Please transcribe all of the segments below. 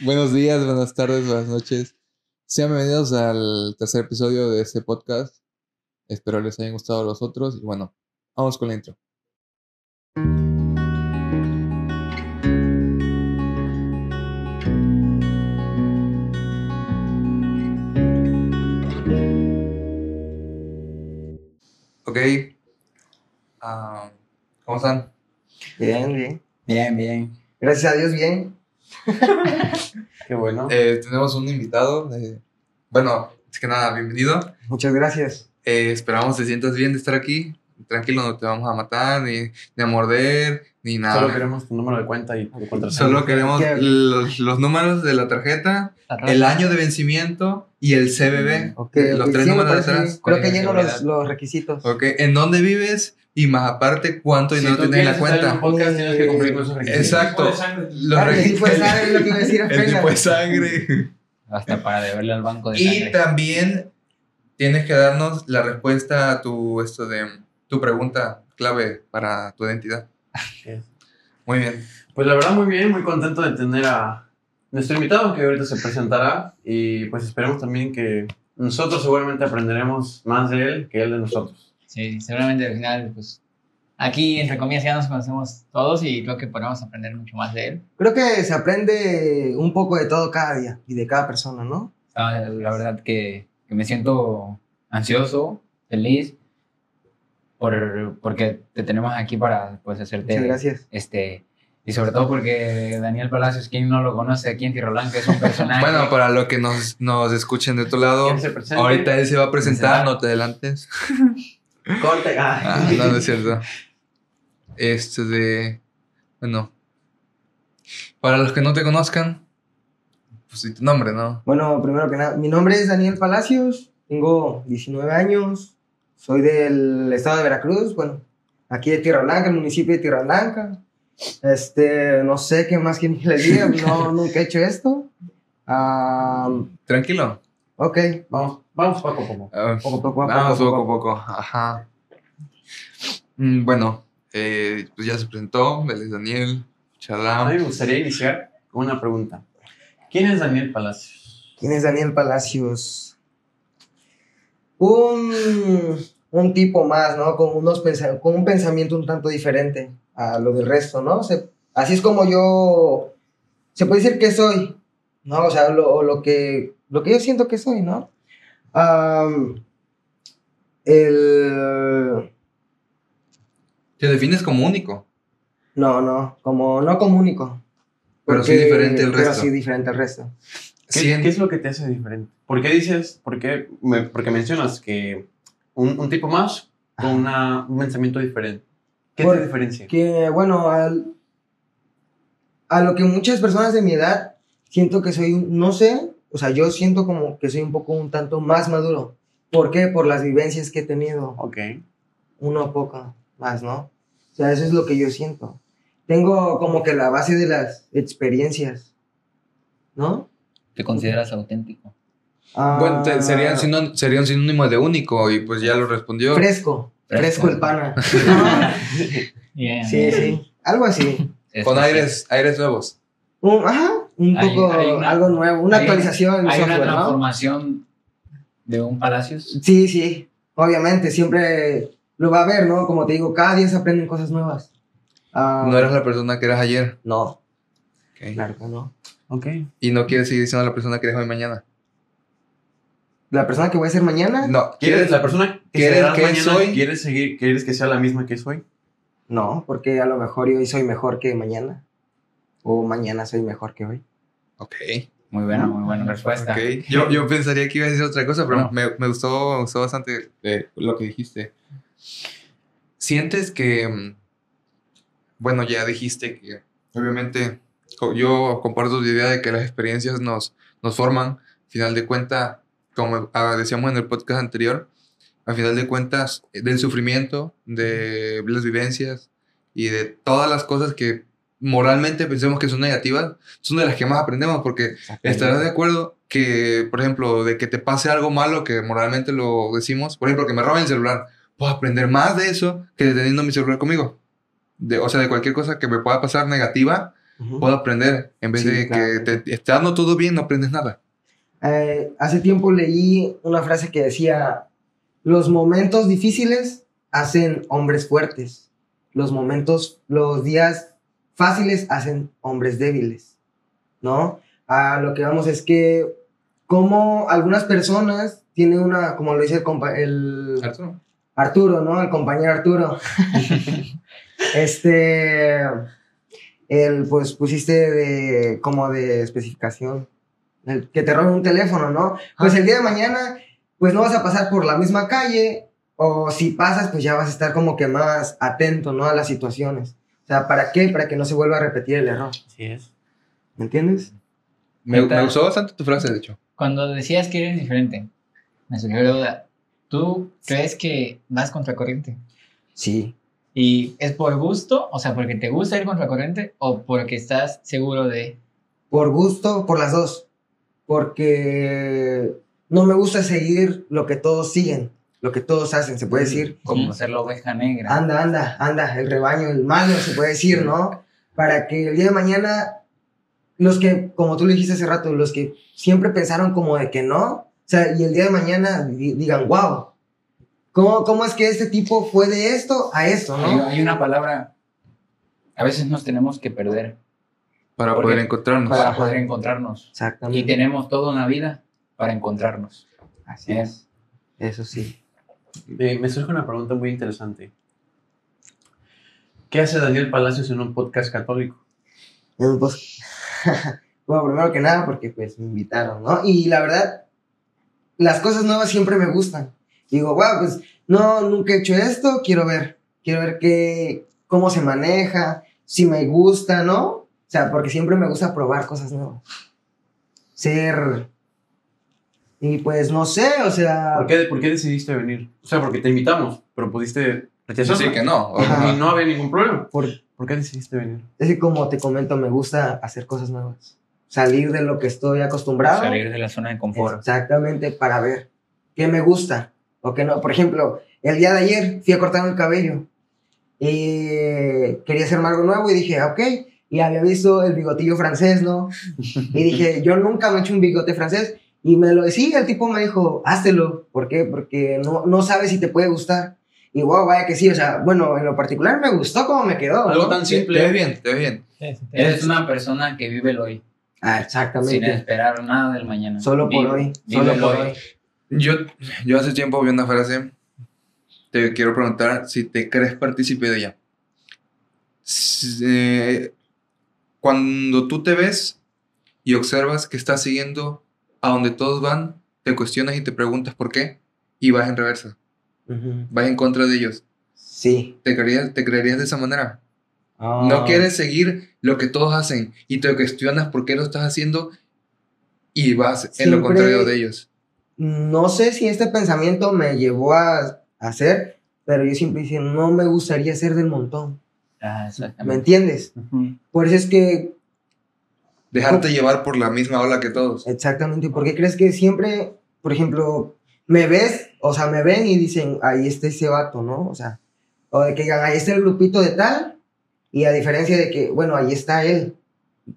Buenos días, buenas tardes, buenas noches. Sean bienvenidos al tercer episodio de este podcast. Espero les hayan gustado los otros. Y bueno, vamos con la intro. Ok. Ah, ¿Cómo están? Bien, bien. Bien, bien. Gracias a Dios, bien. Qué bueno. Eh, tenemos un invitado. eh, bueno, es que nada, bienvenido. Muchas gracias. Eh, esperamos te sientas bien de estar aquí. Tranquilo, no te vamos a matar, ni, ni a morder, ni nada. Solo queremos tu número de cuenta y tu contraseña. Solo queremos los, los números de la tarjeta, el año de vencimiento y el CBB. Ok, los ok, tres sí, números de atrás. Creo que lleno los, los requisitos. Ok, en dónde vives y más aparte cuánto Si dinero tú tienes en la cuenta. podcast, tienes que cumplir con esos requisitos. Exacto. Los el tipo de requisitos. sangre es lo que iba a decir El tipo de sangre. Hasta para deberle al banco de Y sangre. también tienes que darnos la respuesta a tu, esto de, tu pregunta clave para tu identidad. Muy bien. Pues la verdad, muy bien, muy contento de tener a nuestro invitado que ahorita se presentará. Y pues esperemos también que nosotros seguramente aprenderemos más de él que él de nosotros. Sí, seguramente al final, pues, aquí entre comillas ya nos conocemos todos y creo que podemos aprender mucho más de él. Creo que se aprende un poco de todo cada día y de cada persona, ¿no? Ah, La verdad que, que me siento ansioso, feliz, por, porque te tenemos aquí para pues hacerte Muchas gracias. este y sobre todo porque Daniel Palacios, quien no lo conoce aquí en Tierra Blanca, es un personaje. Bueno, para los que nos, nos escuchen de otro lado, ahorita él se va a presentar, no te adelantes. Corte. Ah, no, no es cierto. Este de. Bueno. Para los que no te conozcan, pues tu nombre, ¿no? Bueno, primero que nada, mi nombre es Daniel Palacios, tengo 19 años, soy del estado de Veracruz, bueno, aquí de Tierra Blanca, el municipio de Tierra Blanca. Este, no sé qué más que les diga, no, nunca he hecho esto. Ah, Tranquilo. ok, Vamos, vamos poco a poco. Ah, poco a poco, Vamos poco a poco. Ajá. Mm, bueno, eh, pues ya se presentó. Él es Daniel. A mí Chalam. me gustaría iniciar con una pregunta. ¿Quién es Daniel Palacios? ¿Quién es Daniel Palacios? Un, un tipo más, ¿no? Con, unos con un pensamiento un tanto diferente a lo del resto, ¿no? Se- así es como yo, se puede decir que soy, ¿no? O sea, lo, lo que, lo que yo siento que soy, ¿no? El... Te defines como único. No, no, como, no como único. Pero sí diferente al Pero resto. sí diferente al resto. ¿Qué, Cien- qué es lo que te hace diferente? ¿Por qué dices, por qué, me- porque mencionas que un, un tipo más con una- un pensamiento diferente? ¿Qué Por- te diferencia? que bueno, al- a lo que muchas personas de mi edad siento que soy, no sé, o sea, yo siento como que soy un poco un tanto más maduro. ¿Por qué? Por las vivencias que he tenido, Ok. uno poco más, ¿no? O sea, eso es lo que yo siento. Tengo como que la base de las experiencias, ¿no? ¿Te consideras auténtico? Ah, Bueno, te- sería un sinónimo de único y pues ya lo respondió. Fresco, fresco Fresco. el pana. Sí, sí, algo así. Es Con aires, aires nuevos. Un, ajá, un Hay- poco, hay una- algo nuevo, una hay- actualización Hay una transformación de un Palacios. Sí, sí, obviamente, siempre lo va a ver, ¿no? Como te digo, cada día se aprenden cosas nuevas. Ah, No eres la persona que eras ayer. No, Ok. claro que no. Ok. Y no quieres seguir siendo la persona que eres hoy mañana. ¿La persona que voy a ser mañana? No, ¿Quieres la persona que ¿Quieres que mañana, soy? ¿Quieres seguir, quieres que sea la misma que soy? No, porque a lo mejor hoy soy mejor que mañana. O mañana soy mejor que hoy. Ok. Muy buena, muy buena respuesta. Ok. Yo, yo pensaría que iba a decir otra cosa, pero No. me, me gustó, me gustó bastante eh, lo que dijiste. ¿Sientes que, mm, bueno, ya dijiste que obviamente yo comparto tu idea de que las experiencias nos, nos forman, al final de cuentas, como decíamos en el podcast anterior, al final de cuentas, eh, del sufrimiento, de las vivencias y de todas las cosas que moralmente pensemos que son negativas, son de las que más aprendemos porque estarás de acuerdo que, por ejemplo, de que te pase algo malo que moralmente lo decimos, por ejemplo, que me roben el celular, puedo aprender más de eso que teniendo mi celular conmigo. De, o sea, de cualquier cosa que me pueda pasar negativa, Puedo aprender. En vez Sí, de claro. que te esté dando todo bien, no aprendes nada. Eh, hace tiempo leí una frase que decía, los momentos difíciles hacen hombres fuertes, los momentos, los días fáciles hacen hombres débiles, ¿no? A lo que vamos es que como algunas personas tienen una, como lo dice el, compa- el Arturo. Arturo, ¿no? El compañero Arturo. este, el, pues pusiste de, como de especificación, el que te roben un teléfono, ¿no? Pues el día de mañana, pues no vas a pasar por la misma calle, o si pasas, pues ya vas a estar como que más atento, ¿no? A las situaciones. O sea, ¿para qué? Para que no se vuelva a repetir el error. Así es. ¿Me entiendes? Me, me gustó bastante tu frase, de hecho. Cuando decías que eres diferente, me surgió la duda. ¿Tú crees que vas contracorriente? Sí. ¿Y es por gusto? O sea, porque te gusta ir contracorriente o porque estás seguro de... Por gusto, por las dos. Porque no me gusta seguir lo que todos siguen, lo que todos hacen, se puede decir. Como ser la oveja negra. Anda, anda, anda, el rebaño, el malo, se puede decir, ¿no? Para que el día de mañana, los que, como tú lo dijiste hace rato, los que siempre pensaron como de que no, o sea, y el día de mañana di- digan, wow, ¿cómo, ¿cómo es que este tipo fue de esto a esto, Hay, no? hay una palabra. A veces nos tenemos que perder Para Porque- poder encontrarnos. para poder encontrarnos. Y Exactamente. tenemos toda una vida para encontrarnos. Así es. Eso sí. Eh, me surge una pregunta muy interesante. ¿Qué hace Daniel Palacios en un podcast católico? Eh, pues, bueno, primero que nada, porque pues me invitaron, ¿no? Y la verdad, las cosas nuevas siempre me gustan. Digo, wow, pues no, nunca he hecho esto, quiero ver, quiero ver qué, cómo se maneja, si me gusta, ¿no? O sea, porque siempre me gusta probar cosas nuevas. Ser. Y pues no sé, o sea. ¿Por qué, por qué decidiste venir? O sea, porque te invitamos, pero pudiste rechazar. Sí, que no. Ajá. Y no había ningún problema. por- ¿Por qué decidiste venir? es que como te comento, me gusta hacer cosas nuevas. Salir de lo que estoy acostumbrado. Salir de la zona de confort. Exactamente, para ver qué me gusta o qué no. Por ejemplo, el día de ayer fui a cortarme el cabello y quería hacerme algo nuevo y dije, ok, y había visto el bigotillo francés, ¿no? Y dije, yo nunca me he hecho un bigote francés y me lo decía, el tipo me dijo, háztelo. ¿Por qué? Porque no, no sabes si te puede gustar. Y wow, vaya que sí, o sea, bueno, en lo particular me gustó cómo me quedó. ¿no? Algo tan Te, te simple. ves bien, te ves bien. Eres una persona que vive el hoy, Ah, sin exactamente. esperar nada del mañana. Solo por Vive- hoy, vive solo por hoy. hoy. Yo, yo hace tiempo vi una frase. Te quiero preguntar si te crees partícipe de ella. Eh, cuando tú te ves y observas que estás siguiendo a donde todos van, te cuestionas y te preguntas por qué y vas en reversa, Ujú. vas en contra de ellos. Sí. ¿Te creerías, te creerías de esa manera? Ah. No quieres seguir lo que todos hacen y te cuestionas por qué lo estás haciendo y vas en lo contrario de ellos. No sé si este pensamiento me llevó a, hacer, pero yo siempre dije, no me gustaría ser del montón. Ah, ¿Me entiendes? Por eso es que, Dejarte llevar por la misma ola que todos. exactamente, ¿por qué crees que siempre, por ejemplo, me ves, o sea, me ven y dicen, ahí está ese vato, ¿no? O sea, o de que digan, ahí está el grupito de tal, y a diferencia de que, bueno, ahí está él,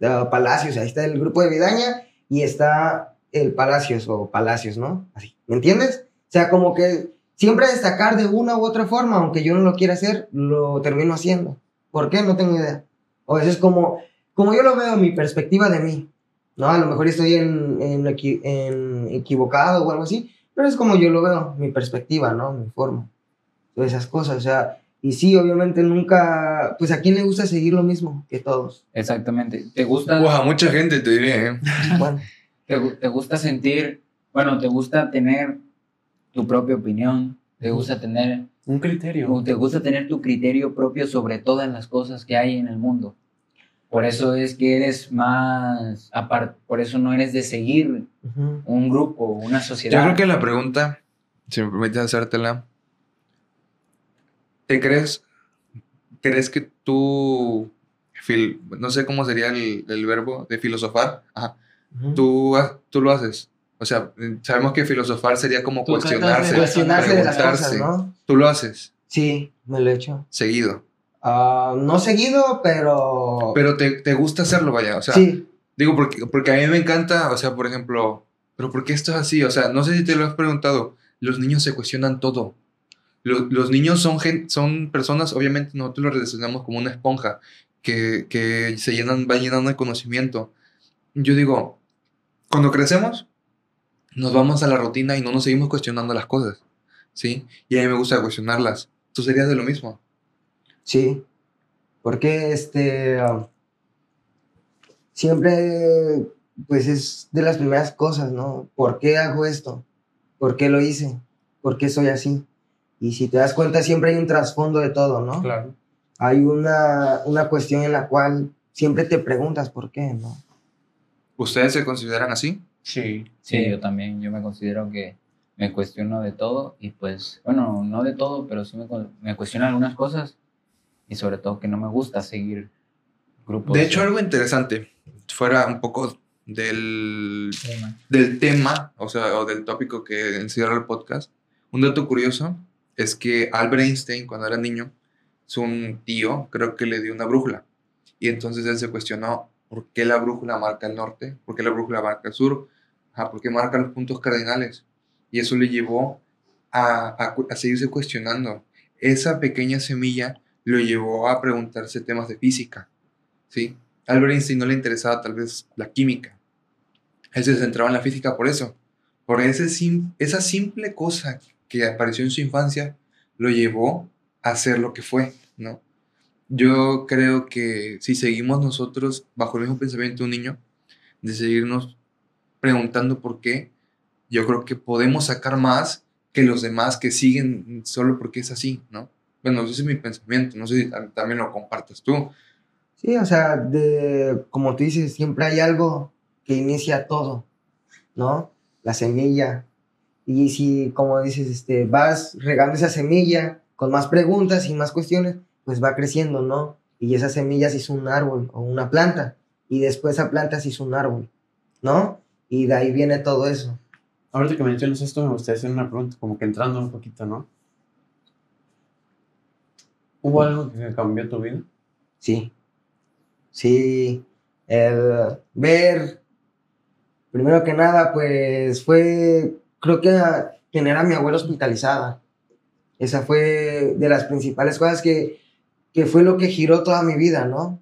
ah, Palacios, ahí está el grupo de Vidaña, y está el Palacios o Palacios, ¿no? Así, ¿me entiendes? O sea, como que siempre destacar de una u otra forma, aunque yo no lo quiera hacer, lo termino haciendo. ¿Por qué? No tengo idea. O eso es como, como yo lo veo, mi perspectiva de mí. ¿no? A lo mejor estoy en, en equi- en equivocado o algo así, pero es como yo lo veo, mi perspectiva, ¿no? Mi forma. Todas esas cosas, o sea, y sí, obviamente nunca, pues a quién le gusta seguir lo mismo que todos. Exactamente. ¿Te gusta, Wow, mucha gente te diré, ¿eh? Bueno, te, te gusta sentir, bueno, te gusta tener tu propia opinión, te gusta tener, Un criterio. te gusta tener tu criterio propio sobre todas las cosas que hay en el mundo. Por eso es que eres más, aparte, por eso no eres de seguir un grupo, una Yo sociedad. creo que la pregunta, si me permites hacértela, ¿te crees, crees que tú, fil- no sé cómo sería el, el verbo de filosofar, Ajá. Ujú. tú, tú lo haces? O sea, sabemos que filosofar sería como Tú cuestionarse, Cuestionarse de las preguntarse. cosas, ¿no? Tú lo haces Sí, me lo he hecho. seguido. Ah, no seguido, pero... Pero te, te gusta hacerlo, vaya. O sea, sí, digo, porque, porque a mí me encanta, o sea, por ejemplo, pero ¿por qué esto es así? O sea, no sé si te lo has preguntado. Los niños se cuestionan todo. Lo- Los, niños son, gen- son personas, obviamente nosotros los relacionamos como una esponja que, que se llenan, va llenando de conocimiento. Yo digo, cuando crecemos, nos vamos a la rutina y no nos seguimos cuestionando las cosas, ¿sí? Y a mí me gusta cuestionarlas. ¿Tú serías de lo mismo? sí. Porque este... siempre, pues es de las primeras cosas, ¿no? ¿Por qué hago esto? ¿Por qué lo hice? ¿Por qué soy así? Y si te das cuenta, siempre hay un trasfondo de todo, ¿no? Claro. Hay una, una cuestión en la cual siempre te preguntas por qué, ¿no? ¿Ustedes se consideran así? Sí. Sí, yo también, yo me considero que me cuestiono de todo y pues, bueno, no de todo, pero sí me, me cuestiono algunas cosas y sobre todo que no me gusta seguir grupos. De hecho, algo interesante, fuera un poco del, del tema, o sea, o del tópico que encierra el podcast, un dato curioso es que Albert Einstein, cuando era niño, su un tío, creo que le dio una brújula. Y entonces él se cuestionó por qué la brújula marca el norte, por qué la brújula marca el sur, Ajá, por qué marca los puntos cardinales. Y eso le llevó a, a a seguirse cuestionando. Esa pequeña semilla lo llevó a preguntarse temas de física. ¿sí? Albert Einstein no le interesaba tal vez la química. Él se centraba en la física por eso. Por ese sim- esa simple cosa que apareció en su infancia lo llevó a ser lo que fue, ¿no? Yo creo que si seguimos nosotros bajo el mismo pensamiento de un niño, de seguirnos preguntando por qué, yo creo que podemos sacar más que los demás que siguen solo porque es así, ¿no? Bueno, ese es mi pensamiento, no sé si tam- también lo compartas tú. Sí, o sea, de, como tú dices, siempre hay algo que inicia todo, ¿no? La semilla. Y si, como dices, este, vas regando esa semilla con más preguntas y más cuestiones, pues va creciendo, ¿no? Y esa semilla se hizo un árbol o una planta. Y después esa planta se hizo un árbol, ¿no? Y de ahí viene todo eso. Ahorita que mencionas esto, me gustaría hacer una pregunta, como que entrando un poquito, ¿no? ¿Hubo algo que cambió tu vida? Sí. Sí. El ver, primero que nada, pues fue, creo que a- tener a mi abuela hospitalizada. Esa fue de las principales cosas que, que fue lo que giró toda mi vida, ¿no?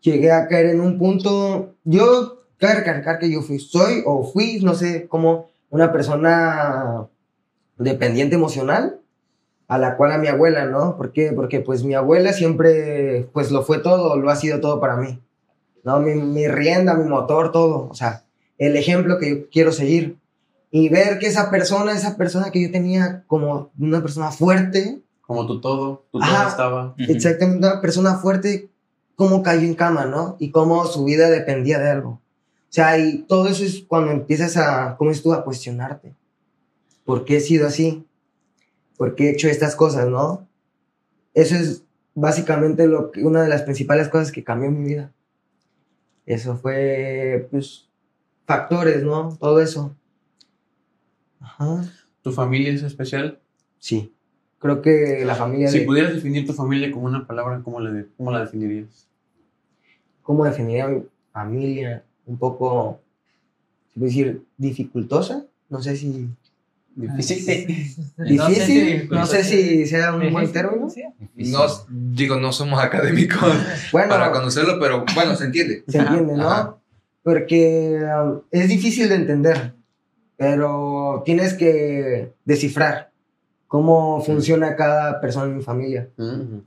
Llegué a caer en un punto, yo, cabe recalcar que yo fui, soy o fui, no sé, como una persona dependiente emocional a la cual a mi abuela, ¿no? ¿Por? Porque pues mi abuela siempre, pues lo fue todo, lo ha sido todo para mí, ¿no? Mi, mi rienda, mi motor, todo, o sea, el ejemplo que yo quiero seguir. Y ver que esa persona, esa persona que yo tenía como una persona fuerte, Como tu todo, tu todo Ajá. estaba. Ujú. exactamente una persona fuerte, cómo cayó en cama, ¿no? Y cómo su vida dependía de algo. O sea, y todo eso es cuando empiezas a, ¿cómo es tú? A cuestionarte. ¿Por qué he sido así? ¿Por qué he hecho estas cosas, no? Eso es básicamente lo que, una de las principales cosas que cambió mi vida. Eso fue, pues, factores, ¿no? Todo eso. Ajá. ¿Tu familia es especial? Sí. Creo que la familia Si de... pudieras definir tu familia con una palabra, ¿cómo la, de- cómo la definirías? ¿cómo definiría a mi familia? Un poco, se puede decir, dificultosa. No sé si... Difícil. Difícil, no sé si sea un buen término. No, digo, no somos académicos Bueno, para conocerlo, pero bueno, se entiende. se entiende, ¿no? Ajá. Porque um, es difícil de entender, pero tienes que descifrar cómo funciona cada persona en mi familia. Mm,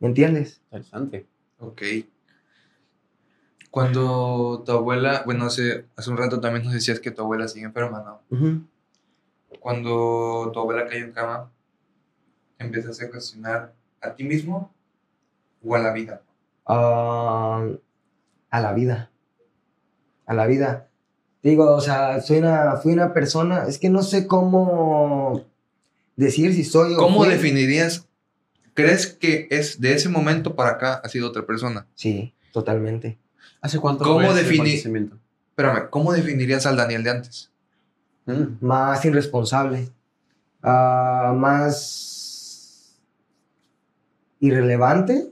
¿Me entiendes? interesante. Ok. Cuando tu abuela, bueno, hace, hace un rato también nos decías que tu abuela sigue enferma, ¿no? Ujú. Cuando tu abuela cayó en cama, empezaste a cuestionar a ti mismo o a la vida. Ah, a la vida. A la vida. Digo, o sea, soy una, fui una persona, es que no sé cómo decir si soy o ¿Cómo fui. definirías? ¿Crees que es de ese momento para acá ha sido otra persona? Sí, totalmente. ¿Hace cuánto ¿Cómo defini-? Espérame, ¿cómo definirías al Daniel de antes? Mm, Más irresponsable. Ah, más... irrelevante,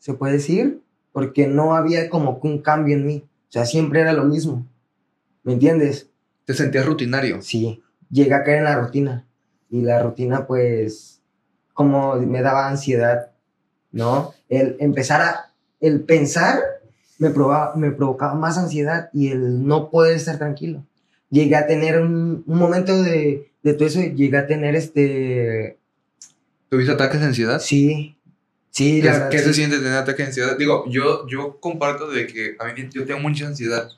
se puede decir, porque no había como que un cambio en mí. O sea, siempre era lo mismo. ¿Me entiendes? ¿Te sentías rutinario? Sí, llegué a caer en la rutina. Y la rutina, pues, como me daba ansiedad, ¿no? El empezar a, el pensar me, probaba, me provocaba más ansiedad y el no poder estar tranquilo. Llegué a tener un, un momento de, de todo eso, llegué a tener este, ¿Tuviste ataques de ansiedad? sí, sí, ¿Qué, verdad, qué sí. se siente tener ataques de ansiedad? Digo, yo, yo comparto de que a mí yo tengo mucha ansiedad,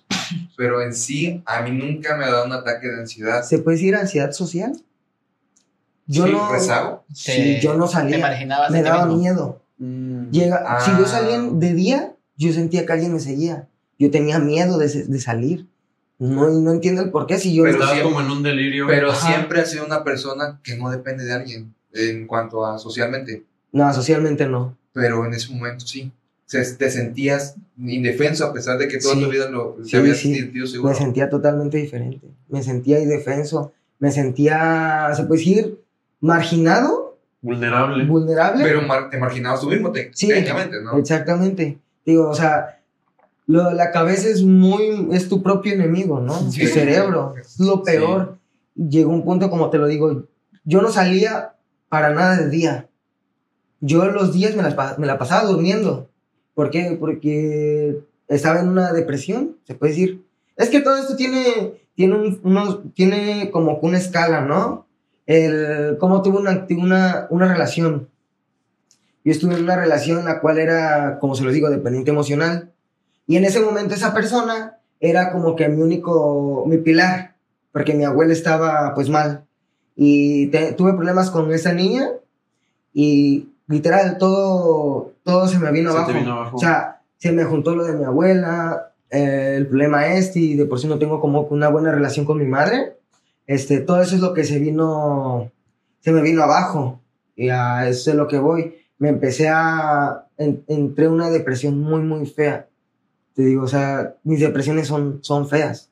pero en sí a mí nunca me ha dado un ataque de ansiedad. ¿Se puede decir ansiedad social? Yo Sí, no, rezago. sí, Te- yo no Te salía, marginabas me daba mismo. miedo. Mm. Llega, Ah. Si yo salía en- de día, yo sentía que alguien me seguía. Yo tenía miedo de, de salir. No, y no entiendo el por qué. Si yo Pero siempre- como en un delirio. Pero Ajá. siempre ha sido una persona que no depende de alguien en cuanto a socialmente, No, socialmente no. pero en ese momento sí. Se- te sentías indefenso a pesar de que toda Sí. tu vida lo, te Sí, habías sí. sentido seguro. Me sentía totalmente diferente. Me sentía indefenso. Me sentía, se puede decir, marginado, Vulnerable. vulnerable. Pero mar- te marginabas tú mismo, te- Sí, técnicamente, ¿no? Exactamente. Digo, o sea, lo- la cabeza es muy, es tu propio enemigo, ¿no? Sí. Tu cerebro, es lo peor. Llegó un punto, como te lo digo, yo no salía para nada de día. Yo los días me, las me la pasaba durmiendo. ¿Por qué? Porque estaba en una depresión, se puede decir. Es que todo esto tiene, tiene, un- unos, tiene como una escala, ¿no? El, cómo tuve una, una, una relación. Yo estuve en una relación la cual era, como se los digo, dependiente emocional. Y en ese momento esa persona era como que mi único, mi pilar, porque mi abuela estaba pues mal. Y te- tuve problemas con esa niña y literal todo, todo se me vino Se abajo. vino abajo. O sea, se me juntó lo de mi abuela, eh, el problema este y de por sí no tengo como una buena relación con mi madre. Este, todo eso es lo que se vino, se me vino abajo. Y a eso es lo que voy. Me empecé a, en- entré en una depresión muy, muy fea. Te digo, o sea, mis depresiones son, son feas.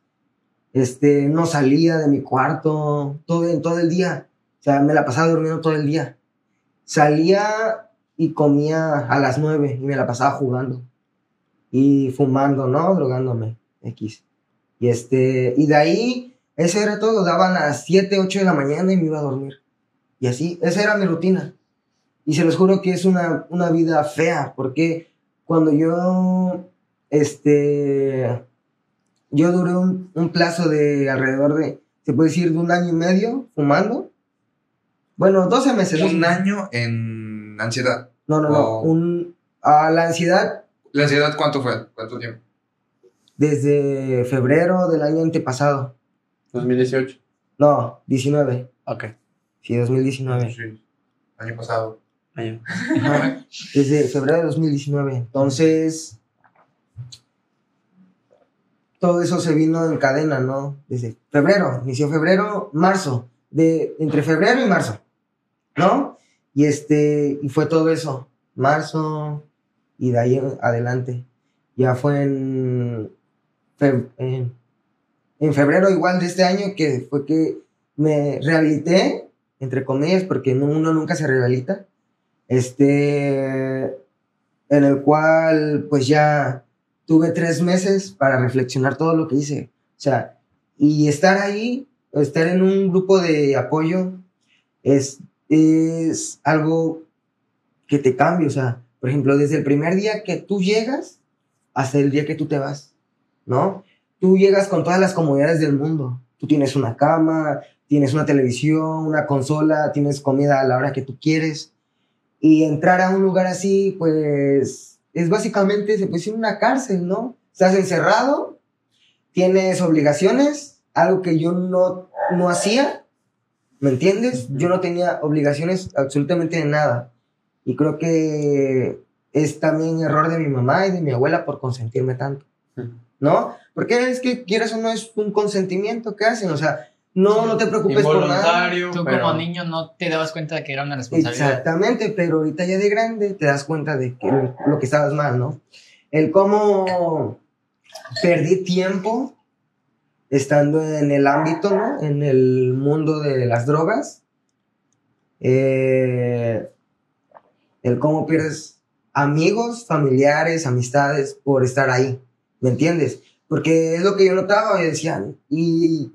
Este, no salía de mi cuarto todo, todo el día. O sea, me la pasaba durmiendo todo el día. Salía y comía a las nueve y me la pasaba jugando. Y fumando, ¿no? Drogándome. X. Y este, y de ahí, eso era todo. Daban a las 7, 8 de la mañana y me iba a dormir. Y así, esa era mi rutina. Y se los juro que es una, una vida fea, porque cuando yo, este, yo duré un, un plazo de alrededor de, se puede decir, de un año y medio fumando. Bueno, 12 meses. Un año en ansiedad. No, no, no. Un, a la ansiedad ¿La ansiedad cuánto fue? ¿Cuánto tiempo? desde febrero del año antepasado. 2018. No, 19. Ok. Sí, 2019. Sí, año pasado. Ajá, Desde febrero de 2019. Entonces, todo eso se vino en cadena, ¿no? Desde febrero, inició febrero, marzo, de entre febrero y marzo, ¿no? Y este, y fue todo eso, marzo y de ahí en adelante. Ya fue en, fe- en, en febrero igual de este año que fue que me rehabilité, entre comillas, porque no- uno nunca se rehabilita este, en el cual pues ya tuve tres meses para reflexionar todo lo que hice. O sea, y estar ahí, estar en un grupo de apoyo es, es algo que te cambia. O sea, por ejemplo, desde el primer día que tú llegas hasta el día que tú te vas, ¿no? Tú llegas con todas las comodidades del mundo. Tú tienes una cama, tienes una televisión, una consola, tienes comida a la hora que tú quieres. Y entrar a un lugar así, pues, es básicamente, se puede decir, una cárcel, ¿no? Estás encerrado, tienes obligaciones, algo que yo no, no hacía, ¿me entiendes? Yo no tenía obligaciones absolutamente de nada. Y creo que es también error de mi mamá y de mi abuela por consentirme tanto, ¿no? Porque es que quieras o no es un consentimiento que hacen, o sea, no, no te preocupes por nada. Tú pero- como niño no te dabas cuenta de que era una responsabilidad. Exactamente, pero ahorita ya de grande te das cuenta de que lo que estabas mal, ¿no? El cómo perdí tiempo estando en el ámbito, ¿no? En el mundo de las drogas. Eh, el cómo pierdes amigos, familiares, amistades por estar ahí, ¿me entiendes? Porque es lo que yo notaba y decían, y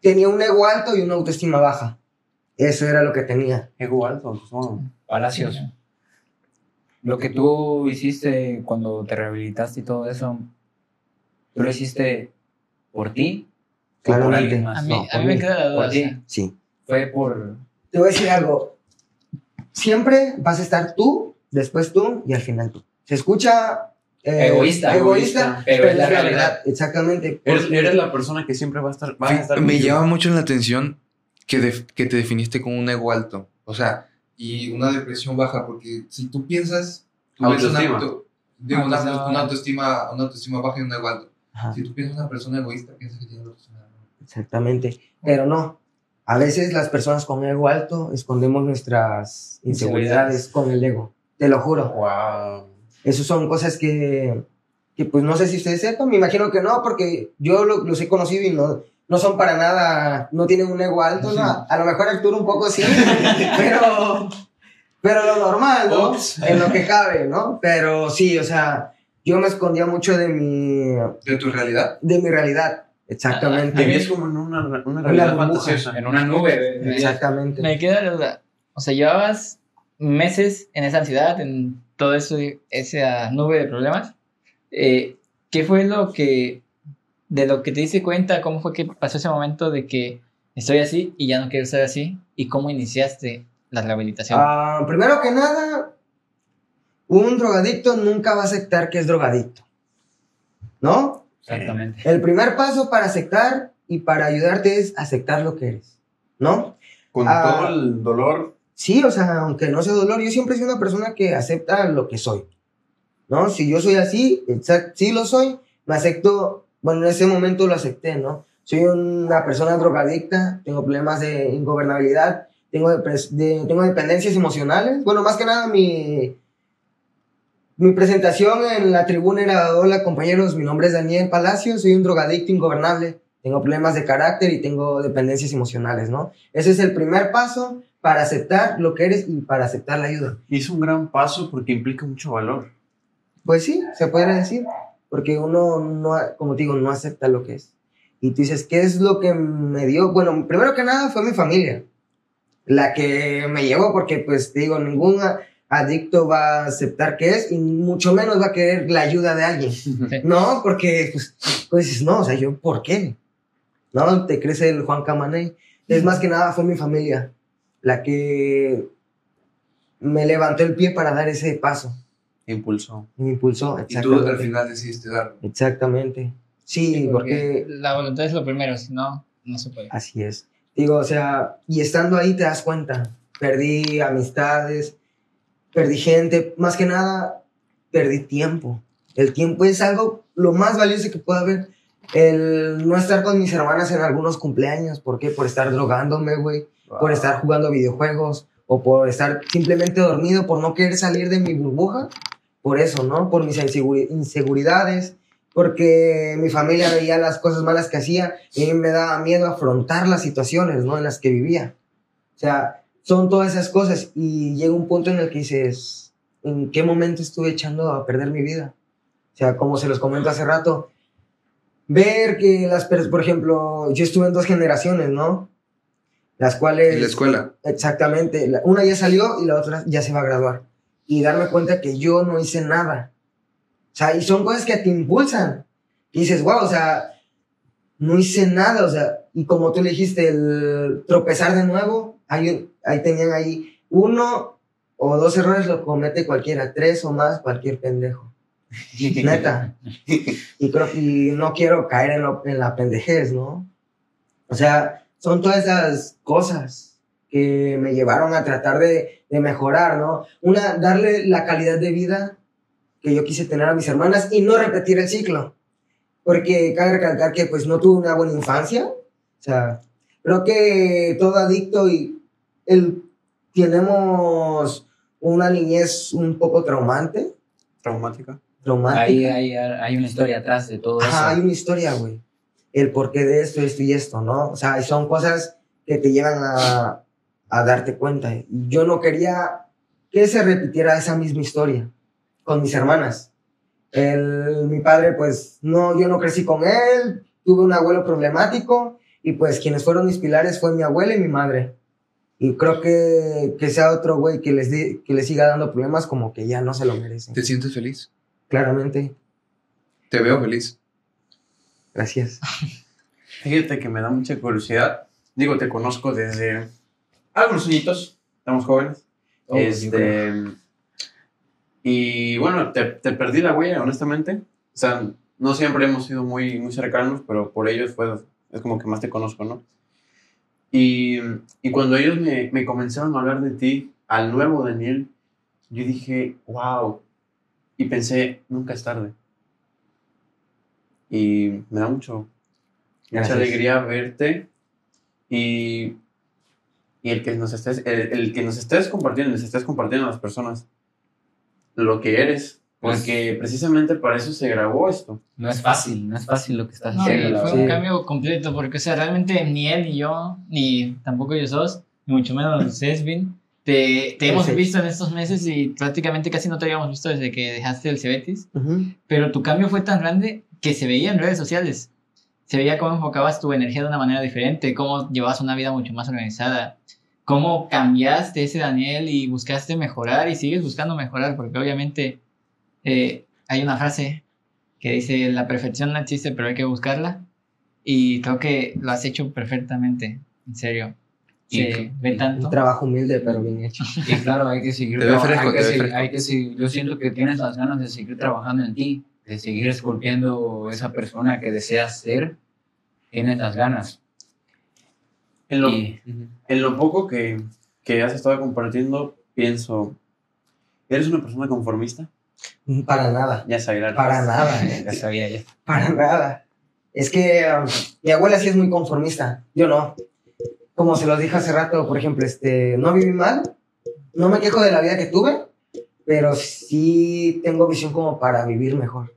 tenía un ego alto y una autoestima baja. Eso era lo que tenía. Ego alto, son. Palacios. Lo que tú hiciste cuando te rehabilitaste y todo eso, ¿tú lo hiciste por ti por Claramente. alguien más? A mí, No, a por mí me queda la duda. Por ti. Sí. Fue por... Te voy a decir algo. Siempre vas a estar tú, después tú y al final tú. Se escucha eh, Egoísta, egoísta, pero es la realidad. Exactamente. Eres, eres la persona que siempre va a estar. Va a estar Me llama mucho la atención que, def- que te definiste con un ego alto. O sea, y una depresión baja, porque si tú piensas. Tú ves una, Autoestima. auto- digo, una, Autoestima. una autoestima, una autoestima baja y un ego alto. Ajá, Si tú piensas una persona egoísta, piensas que tiene una autoestima baja. exactamente. Pero no. A veces las personas con ego alto escondemos nuestras inseguridades con el ego. Te lo juro. Wow. Esas son cosas que, que, pues no sé si ustedes sepan, me imagino que no, porque yo lo- los he conocido y no, no son para nada, no tienen un ego alto, ¿no? A lo mejor Arturo un poco sí, pero, pero lo normal, ¿no? Ups. En lo que cabe, ¿no? Pero sí, o sea, yo me escondía mucho de mi, ¿De tu realidad? de mi realidad, exactamente. Vivías como en una, una realidad burbuja. fantasiosa. En una nube. Me- Exactamente. Me queda la duda. O sea, llevabas meses en esa ansiedad, en todo eso, esa nube de problemas. Eh, ¿Qué fue lo que, de lo que te diste cuenta, cómo fue que pasó ese momento de que estoy así y ya no quiero estar así? ¿Y cómo iniciaste la rehabilitación? Ah, primero que nada, un drogadicto nunca va a aceptar que es drogadicto, ¿no? Exactamente. El primer paso para aceptar y para ayudarte es aceptar lo que eres, ¿no? Con Ah. todo el dolor. Sí, o sea, aunque no sea dolor, yo siempre sido una persona que acepta lo que soy, ¿no? Si yo soy así, exact, sí lo soy, me acepto, bueno, en ese momento lo acepté, ¿no? Soy una persona drogadicta, tengo problemas de ingobernabilidad, tengo, dependencias emocionales, bueno, más que nada mi, mi presentación en la tribuna era, hola compañeros, mi nombre es Daniel Palacios, soy un drogadicto ingobernable, tengo problemas de carácter y tengo dependencias emocionales, ¿no? Ese es el primer paso para aceptar lo que eres y para aceptar la ayuda. Y es un gran paso porque implica mucho valor. Pues sí, se podría decir, porque uno, no, como te digo, no acepta lo que es. Y tú dices, ¿qué es lo que me dio? Bueno, primero que nada fue mi familia, la que me llevó, porque pues te digo, ningún adicto va a aceptar que es y mucho menos va a querer la ayuda de alguien. No, porque pues, pues dices, no, o sea, yo, ¿por qué? No, te crece el Juan Camaney. Es más que nada fue mi familia la que me levantó el pie para dar ese paso. Impulsó. Me impulsó, Y tú al exactamente. final decidiste darlo. Exactamente. Sí, Sí, porque la voluntad es lo primero, si no, no se puede. así es. Digo, o sea, y estando ahí te das cuenta. Perdí amistades, perdí gente, más que nada, perdí tiempo. El tiempo es algo lo más valioso que puede haber. El no estar con mis hermanas en algunos cumpleaños, ¿por qué? Por estar drogándome, güey, por estar jugando videojuegos o por estar simplemente dormido, por no querer salir de mi burbuja. Por eso, ¿no? Por mis inseguri- inseguridades, porque mi familia veía las cosas malas que hacía y a mí me daba miedo afrontar las situaciones, ¿no? En las que vivía. O sea, son todas esas cosas y llega un punto en el que dices, ¿en qué momento estuve echando a perder mi vida? O sea, como se los comento hace rato, ver que las personas, por ejemplo, yo estuve en dos generaciones, ¿no? Las cuales... En la escuela. Exactamente. Una ya salió y la otra ya se va a graduar. Y darme cuenta que yo no hice nada. O sea, y son cosas que te impulsan. Y dices, wow, o sea, no hice nada. O sea, y como tú le dijiste, el tropezar de nuevo, un- ahí tenían ahí uno o dos errores lo comete cualquiera, tres o más, cualquier pendejo. Neta. Y, creo, y no quiero caer en, lo- en la pendejez, ¿no? O sea, son todas esas cosas que me llevaron a tratar de, de mejorar, ¿no? Una, darle la calidad de vida que yo quise tener a mis hermanas y no repetir el ciclo. Porque cabe recalcar que pues no tuve una buena infancia. O sea, creo que todo adicto y el, tenemos una niñez un poco traumante. Traumática. traumática. Ahí hay, hay una historia atrás de todo Ajá, hay eso. una historia, güey. El porqué de esto, esto y esto, ¿no? O sea, son cosas que te llevan a, a darte cuenta. Y Yo no quería que se repitiera esa misma historia con mis hermanas. El, mi padre, pues, no, yo no crecí con él, tuve un abuelo problemático y pues quienes fueron mis pilares fue mi abuela y mi madre. Y creo que, que sea otro güey que les, di- que les siga dando problemas como que ya no se lo merecen. ¿Te sientes feliz? Claramente. Te veo feliz. Gracias. Fíjate que me da mucha curiosidad. Digo, te conozco desde algunos añitos, estamos jóvenes. Oh, este, y bueno, te, te perdí la huella, honestamente. O sea, no siempre hemos sido muy, muy cercanos, pero por ellos fue, es como que más te conozco, ¿no? Y, y cuando ellos me, me comenzaron a hablar de ti, al nuevo Daniel, yo dije, wow. Y pensé, nunca es tarde. Y me da mucho, mucha Gracias. alegría verte y, y el que nos estés el, el que nos estés compartiendo, les estés compartiendo a las personas lo que eres, Pues- porque precisamente para eso se grabó esto. No es fácil, no es fácil lo que estás No, haciendo. fue un Sí. cambio completo, porque, o sea, realmente ni él, ni yo, ni tampoco ellos dos, ni mucho menos Cesvin, te, te hemos Sí. visto en estos meses y prácticamente casi no te habíamos visto desde que dejaste el Cebetis, Ujú. pero tu cambio fue tan grande que se veía en redes sociales. Se veía cómo enfocabas tu energía de una manera diferente, cómo llevabas una vida mucho más organizada, cómo cambiaste ese Daniel y buscaste mejorar y sigues buscando mejorar, porque obviamente eh, hay una frase que dice, la perfección no existe, pero hay que buscarla. Y creo que lo has hecho perfectamente, en serio. Se que- ve tanto. Un trabajo humilde, pero bien hecho. Y claro, hay que seguir trabajando, fresco, hay hay que seguir- yo siento que tienes las ganas de seguir trabajando en ti, de seguir esculpiendo esa persona que deseas ser. Tienes las ganas. En lo, Y en lo poco que, que has estado compartiendo, pienso, ¿eres una persona conformista? Para nada. Ya sabes. Para nada, ¿eh? ya sabía ya. Para nada. Es que um, mi abuela sí es muy conformista. Yo no. Como se los dije hace rato, por ejemplo, este, no viví mal. No me quejo de la vida que tuve. Pero sí tengo visión como para vivir mejor.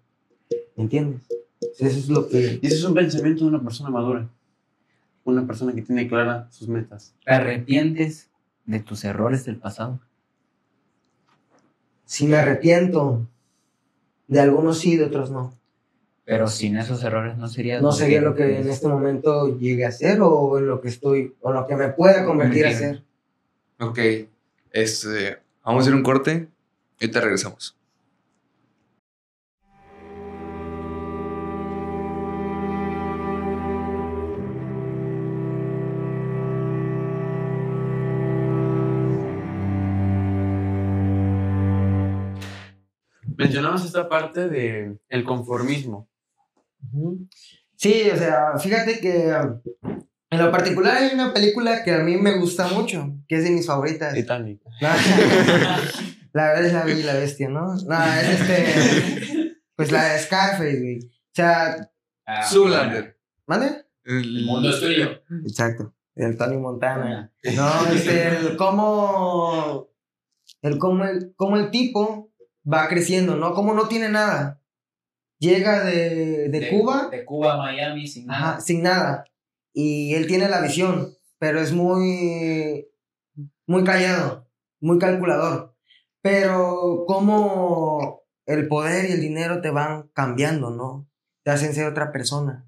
¿Me entiendes? Eso es lo que... Y ese es un pensamiento de una persona madura. Una persona que tiene claras sus metas. ¿Te arrepientes de tus errores del pasado? Si me arrepiento, de algunos sí, de otros no. Pero sin esos errores no sería... No sería lo que en este momento llegue a ser o en lo que estoy, o lo que me pueda convertir a ser. Ok. Este, vamos a hacer un corte y te regresamos. Mencionabas esta parte de el conformismo. Sí, o sea, fíjate que en lo particular hay una película que a mí me gusta mucho, que es de mis favoritas. Titanic. La verdad es la Bella y la bestia, ¿no? No, es este. Pues la de Scarface, güey. O sea, Ah, Zoolander. ¿mande? El, El mundo es tuyo. Exacto. El Tony Montana. No, este, el cómo. El cómo el, cómo el tipo va creciendo, ¿no? Cómo no tiene nada. Llega de, de, Cuba. De Cuba a Miami sin nada. Ajá, sin nada. Y él tiene la visión, pero es muy, muy callado, muy calculador. Pero como el poder y el dinero te van cambiando, ¿no? Te hacen ser otra persona.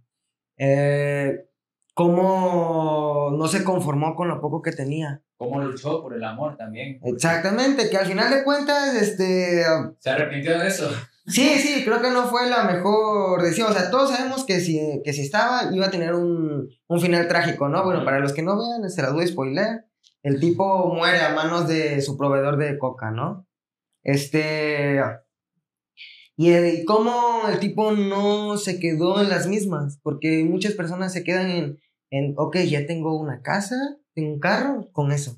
Eh, cómo no se conformó con lo poco que tenía. Cómo luchó por el amor también. Exactamente, que al final de cuentas, este, ¿Se arrepintió de eso? Sí, sí, creo que no fue la mejor decisión. O sea, todos sabemos que si, que si estaba, iba a tener un, un final trágico, ¿no? Bueno, para los que no vean, se las voy a spoiler. El tipo muere a manos de su proveedor de coca, ¿no? Este. Y, cómo el tipo no se quedó en las mismas, porque muchas personas se quedan en, en ok, ya tengo una casa, tengo un carro, con eso.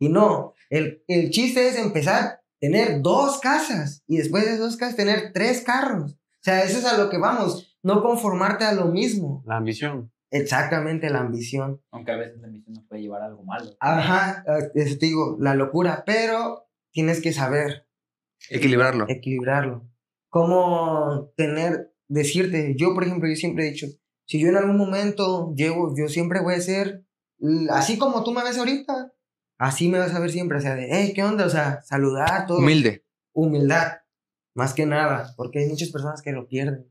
Y no, el, el chiste es empezar a tener dos casas y después de dos casas tener tres carros. O sea, eso es a lo que vamos, no conformarte a lo mismo. La ambición. Exactamente la ambición. Aunque a veces la ambición nos puede llevar a algo malo. Ajá, eh, te digo, la locura, pero tienes que saber Equilibrarlo. equilibrarlo. Cómo tener, decirte, yo por ejemplo, yo siempre he dicho, si yo en algún momento llego, yo siempre voy a ser, así como tú me ves ahorita, Así me vas a ver siempre, o sea, de, hey, ¿qué onda? O sea, saludar, todo. Humilde. Humildad, más que nada, porque hay muchas personas que lo pierden.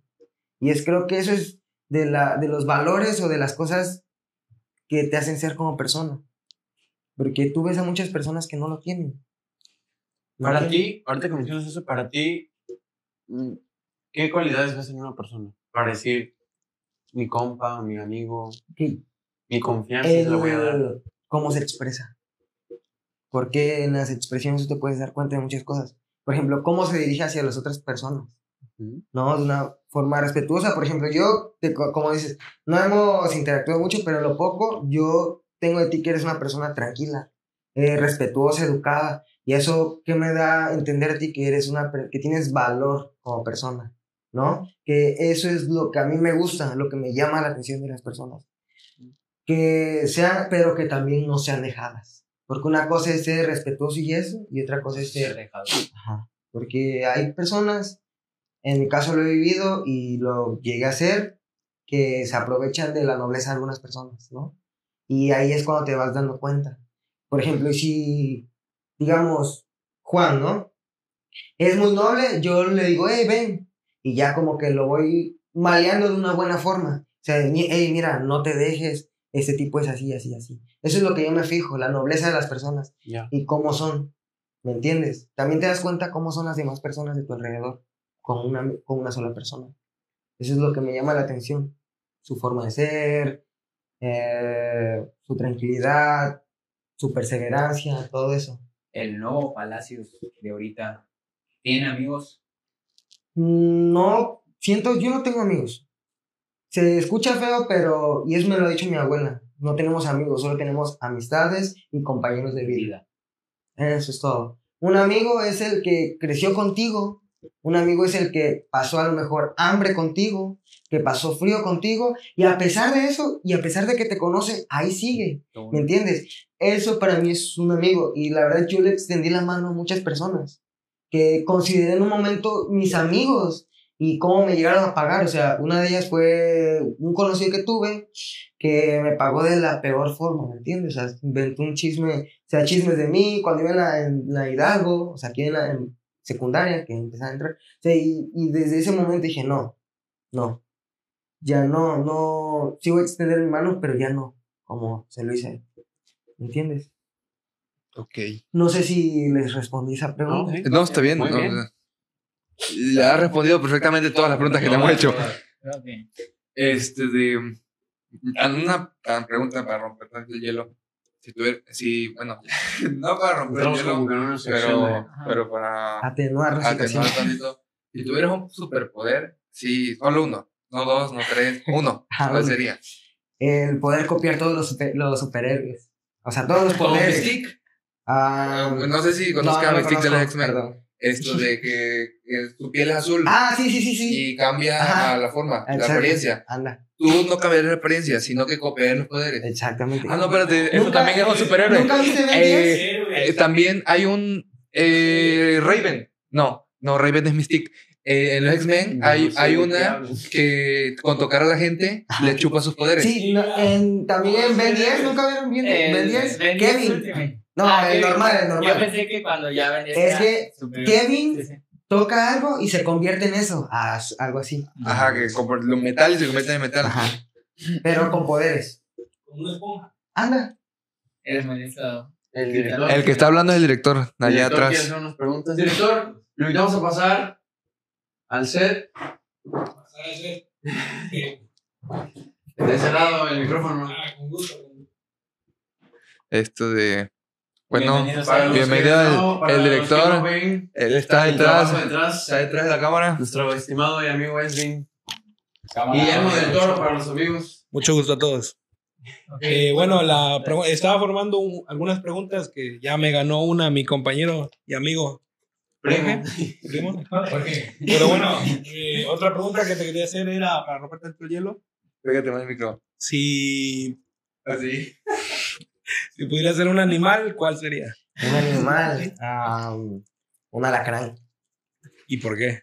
Y es creo que eso es de, la, de los valores o de las cosas que te hacen ser como persona. Porque tú ves a muchas personas que no lo tienen. Para ti, ahorita que mencionas eso, para ti, mm, ¿qué cualidades ves en una persona? Para decir, mi compa, mi amigo, mi confianza se la voy a dar. el, cómo se expresa. Porque en las expresiones tú te puedes dar cuenta de muchas cosas. Por ejemplo, cómo se dirige hacia las otras personas. ¿no? De una forma respetuosa. Por ejemplo, yo, te- como dices, no hemos interactuado mucho, pero lo poco, yo tengo de ti que eres una persona tranquila, eh, respetuosa, educada. Y eso, ¿qué me da a entender a ti que eres una, que tienes valor como persona? ¿No? Que eso es lo que a mí me gusta, lo que me llama la atención de las personas. Que sean, pero que también no sean dejadas. Porque una cosa es ser respetuoso y eso, y otra cosa es ser dejado. Ajá. Porque hay personas, en mi caso lo he vivido y lo llegué a hacer, que se aprovechan de la nobleza de algunas personas, ¿no? Y ahí es cuando te vas dando cuenta. Por ejemplo, si, digamos, Juan, ¿no? Es muy noble, yo le digo, hey, ven. Y ya como que lo voy maleando de una buena forma. O sea, hey, mira, no te dejes, este tipo es así, así, así. Eso es lo que yo me fijo, la nobleza de las personas y cómo son. ¿Me entiendes? También te das cuenta cómo son las demás personas de tu alrededor con una, con una sola persona. Eso es lo que me llama la atención. Su forma de ser, eh, su tranquilidad, su perseverancia, todo eso. El nuevo Palacios de ahorita. ¿Tiene amigos? Mm, No, siento, yo no tengo amigos. Se escucha feo, pero, y eso me lo ha dicho mi abuela, no tenemos amigos, solo tenemos amistades y compañeros de vida. Vida. Eso es todo. Un amigo es el que creció contigo. Un amigo es el que pasó a lo mejor hambre contigo, que pasó frío contigo, y a pesar de eso, y a pesar de que te conoce, ahí sigue. ¿Me entiendes? Eso para mí es un amigo. Y la verdad, yo le extendí la mano a muchas personas que consideré en un momento mis amigos y cómo me llegaron a pagar. O sea, una de ellas fue un conocido que tuve que me pagó de la peor forma, ¿me entiendes? O sea, inventó un chisme, o sea, chismes de mí cuando iba en la, en la Hidalgo, o sea, aquí en la en secundaria, que empezaba a entrar. O sea, y, y desde ese momento dije, no, no, ya no, no, sí voy a extender mi mano, pero ya no, como se lo hice. a él. ¿Me entiendes? Ok. No sé si les respondí esa pregunta. sí. No, está bien. No, bien. no. Le ha respondido perfectamente todas las preguntas que te hemos hecho. Que- Este, de. Una ah, pregunta para romper el hielo. Si tuviera. Si, bueno, no para romper el hielo, pero, pero para Atenuar la situación. atenuar tantito. Si tuvieras un superpoder, sí, solo uno, no dos, no tres, uno. Ah, ¿Cuál sería? El poder copiar todos los, super- los superhéroes. O sea, todos los poderes. Mystique. Ah, No sé si no, conozcas no a lo Mystique de los X-Men. Esto de que, que tu piel es azul Ah, sí, sí, sí, sí. y cambia Ajá. la forma, la apariencia. Anda, Tú no cambiarías la apariencia, sino que copiarías los poderes. exactamente. Ah, no, espérate, eso también es un superhéroe. ¿Nunca viste Ben 10? Eh, eh, también hay un eh, Raven. No, no, Raven es Mystique. Eh, en los X-Men No hay, una que con tocar a la gente le chupa sus poderes. Sí, no, en, también en Ben 10, ¿nunca vieron bien El- Ben 10? Ben 10 Kevin. No, Ah, el normal, el Yo normal. pensé que cuando ya ven Es que Kevin- Sí, sí. Toca algo y se convierte en eso. Algo así. Ajá, que como los metales se convierten en metal. Ajá. Pero con poderes. Como una esponja. Anda. Eres. El director. El que está hablando es el director, allá director atrás. preguntas. Director, lo invitamos a pasar al set. Pasar a ser. De ese lado, el micrófono. ah, con gusto. Esto de. Bueno, Bienvenido al- el que director. no ven, él está el detrás. detrás. Está detrás de la cámara. Nuestro estimado y amigo Esvin. Cámara. Guillermo del Toro para los amigos. Mucho gusto a todos. Eh, bueno, la estaba formando un- algunas preguntas que ya me ganó una mi compañero y amigo. Primo. primo. Pero bueno, eh, otra pregunta que te quería hacer era para romperte el hielo. Pégate más el micro. Si, Así. si pudiera ser un animal, ¿cuál sería? Un animal. ah, un alacrán. ¿Y por qué?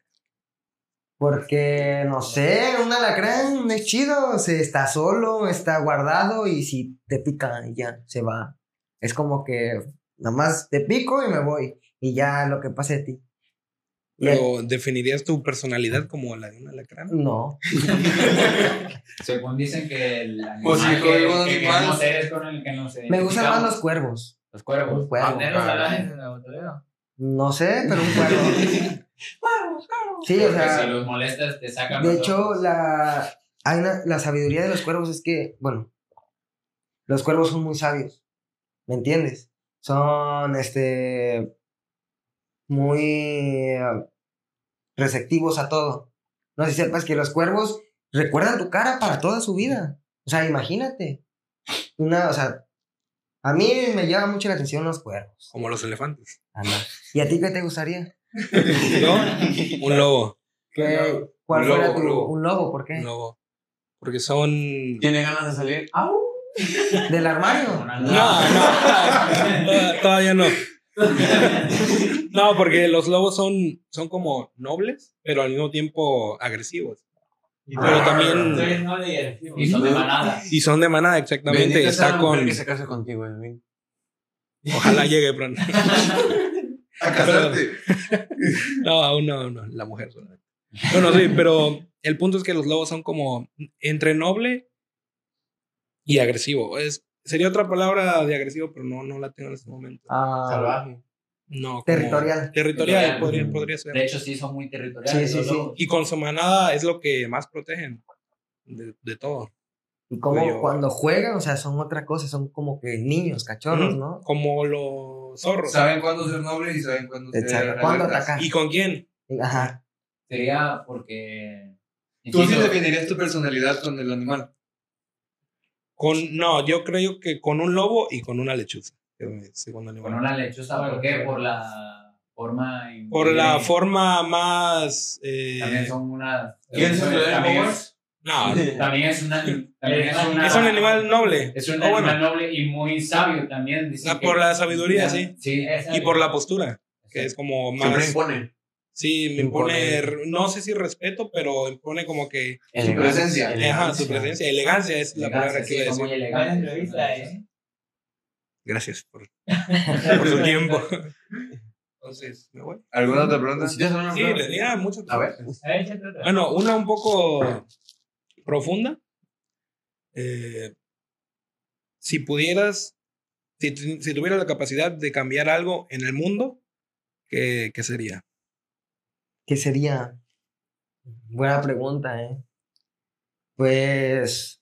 Porque, no sé, un alacrán es chido. Se está solo, está guardado y si te pica ya se va. Es como que nada más te pico y me voy. Y ya lo que pase de ti. Pero ¿definirías tu personalidad como la de un alacrán? no. Según dicen que el animal Pues sí, que, que queremos ser es con el que nos Me gustan más los cuervos. Los cuervos. Un cuervo. ¿Tener los Nuevo Toledo? No sé, pero un cuervo. Sí, o Porque si sea, los molestas te sacan de hecho, la, hay una- la sabiduría de los cuervos es que, bueno, los cuervos son muy sabios. ¿Me entiendes? Son, este, muy eh, receptivos a todo. No sé si sepas que los cuervos recuerdan tu cara para toda su vida. O sea, imagínate. Una, o sea, a mí me llama mucho la atención los cuervos. Como los elefantes. Anda. ¿Y a ti qué te gustaría? ¿No? Un lobo. ¿Qué, ¿Cuál Un fuera lobo, tu un lobo. un lobo? ¿Por qué? Un lobo. Porque son. ¿Tiene ganas de salir? ¡Au! ¿Del armario? No, no, todavía no. No, porque los lobos son, son como nobles, pero al mismo tiempo agresivos. Pero también. Soy noble y agresivo. Y son de manada. Y son de manada, exactamente. Bendita Está con. que se case contigo, Edwin. Ojalá llegue pronto. A casarte. No, aún no, no, la mujer solamente. Bueno, sí, pero el punto es que los lobos son como entre noble y agresivo. Es, sería otra palabra de agresivo, pero no, no la tengo en este momento. Ah, Salvaje. No. Territorial. Territorial, podría, podría ser. De hecho, sí son muy territoriales. Sí, sí, los sí. lobos. Y con su manada es lo que más protegen de, de todo. Y como cuando juegan, o sea, son otra cosa, son como que niños, cachorros. ¿no? Como los zorros. Saben cuándo ser nobles y saben cuándo ser Exacto. ¿Cuándo atacar? ¿Y con quién? Ajá. Sería porque. ¿Tú sí definirías tu personalidad con el animal? Con, no, yo creo que con un lobo y con una lechuza. Que es mi segundo animal. Con una lechuza, ¿por qué? Por la forma. en Por que la forma más. eh, También son unas. ¿Quién se lo también, es, No, también es una. También es una. es un animal noble. Es un Oh, bueno. animal noble y muy sabio también. dicen Ah, que- por la sabiduría, sí. Sí, Y por la postura, que es como Siempre más. impone. Sí, me impone, no sé si respeto, pero impone como que. Su presencia. Ajá, su presencia, elegancia es la palabra que sí, iba a son muy decir. Elegantes. entrevista, ¿eh? Gracias por, por su tiempo. Entonces, me voy. ¿Alguna otra pregunta? Sí, tenía muchas A ver. Bueno, una un poco profunda. Eh, si pudieras, si, tu- si tuvieras la capacidad de cambiar algo en el mundo, ¿qué, qué sería? ¿Qué sería? Buena pregunta, ¿eh? Pues.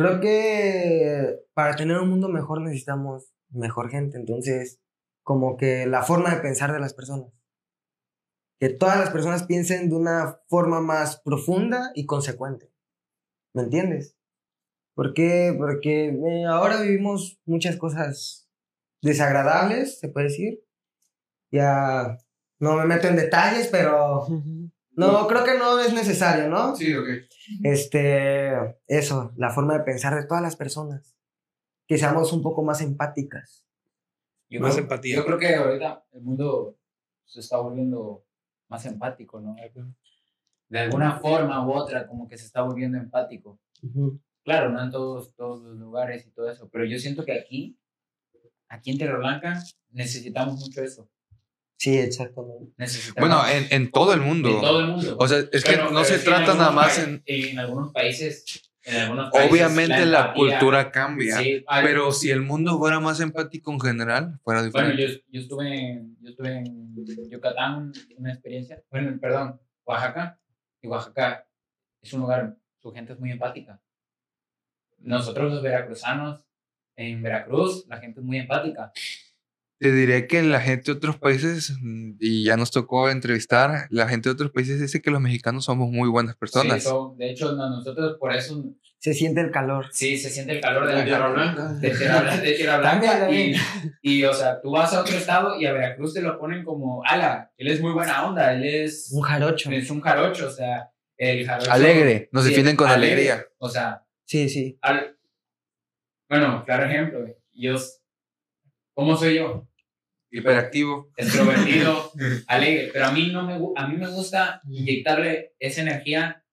Creo que para tener un mundo mejor necesitamos mejor gente. Entonces, como que la forma de pensar de las personas. Que todas las personas piensen de una forma más profunda y consecuente. ¿Me entiendes? ¿Por? Porque eh, ahora vivimos muchas cosas desagradables, se puede decir. Ya no me meto en detalles, pero no, creo que no es necesario, ¿no? Sí, ok. Este, eso, la forma de pensar de todas las personas. Que seamos un poco más empáticas. Yo Más creo- empatía. Yo creo que ahorita el mundo se está volviendo más empático, ¿no? De alguna forma u otra, como que se está volviendo empático. Claro, no en todos, todos los lugares y todo eso, pero yo siento que aquí, aquí en Tierra Blanca, necesitamos mucho eso. Sí, exactamente. Necesitamos Bueno, en, en todo el mundo. en todo el mundo. O sea, es que no se trata nada más en... En algunos países, en algunos países, Obviamente la, empatía- cultura cambia, sí, hay- pero si el mundo fuera más empático en general, fuera Bueno, diferente. yo, yo, estuve en, yo estuve en Yucatán, una experiencia, bueno, perdón, Oaxaca, y Oaxaca es un lugar, su gente es muy empática. Nosotros los veracruzanos, en Veracruz, la gente es muy empática. Te diré que la gente de otros países, mm, y ya nos tocó entrevistar, la gente de otros países dice que los mexicanos somos muy buenas personas. Sí, son- de hecho, no, nosotros por eso, Se siente el calor. sí, se siente el calor de la Tierra. Blanca. de Tierra Blanca, de Tierra También, Blanca y, o sea, tú vas a otro estado y a Veracruz te lo ponen como, ala, él es muy buena onda, él es, Un jarocho. es un jarocho, o sea, el jarocho. Alegre, nos sí, definen con alegre, alegría. O sea, Sí, sí. al- bueno, claro ejemplo, yo, ¿cómo soy yo? Hiperactivo. Extrovertido, alegre, pero a mí no me, a mí me gusta inyectarle esa energía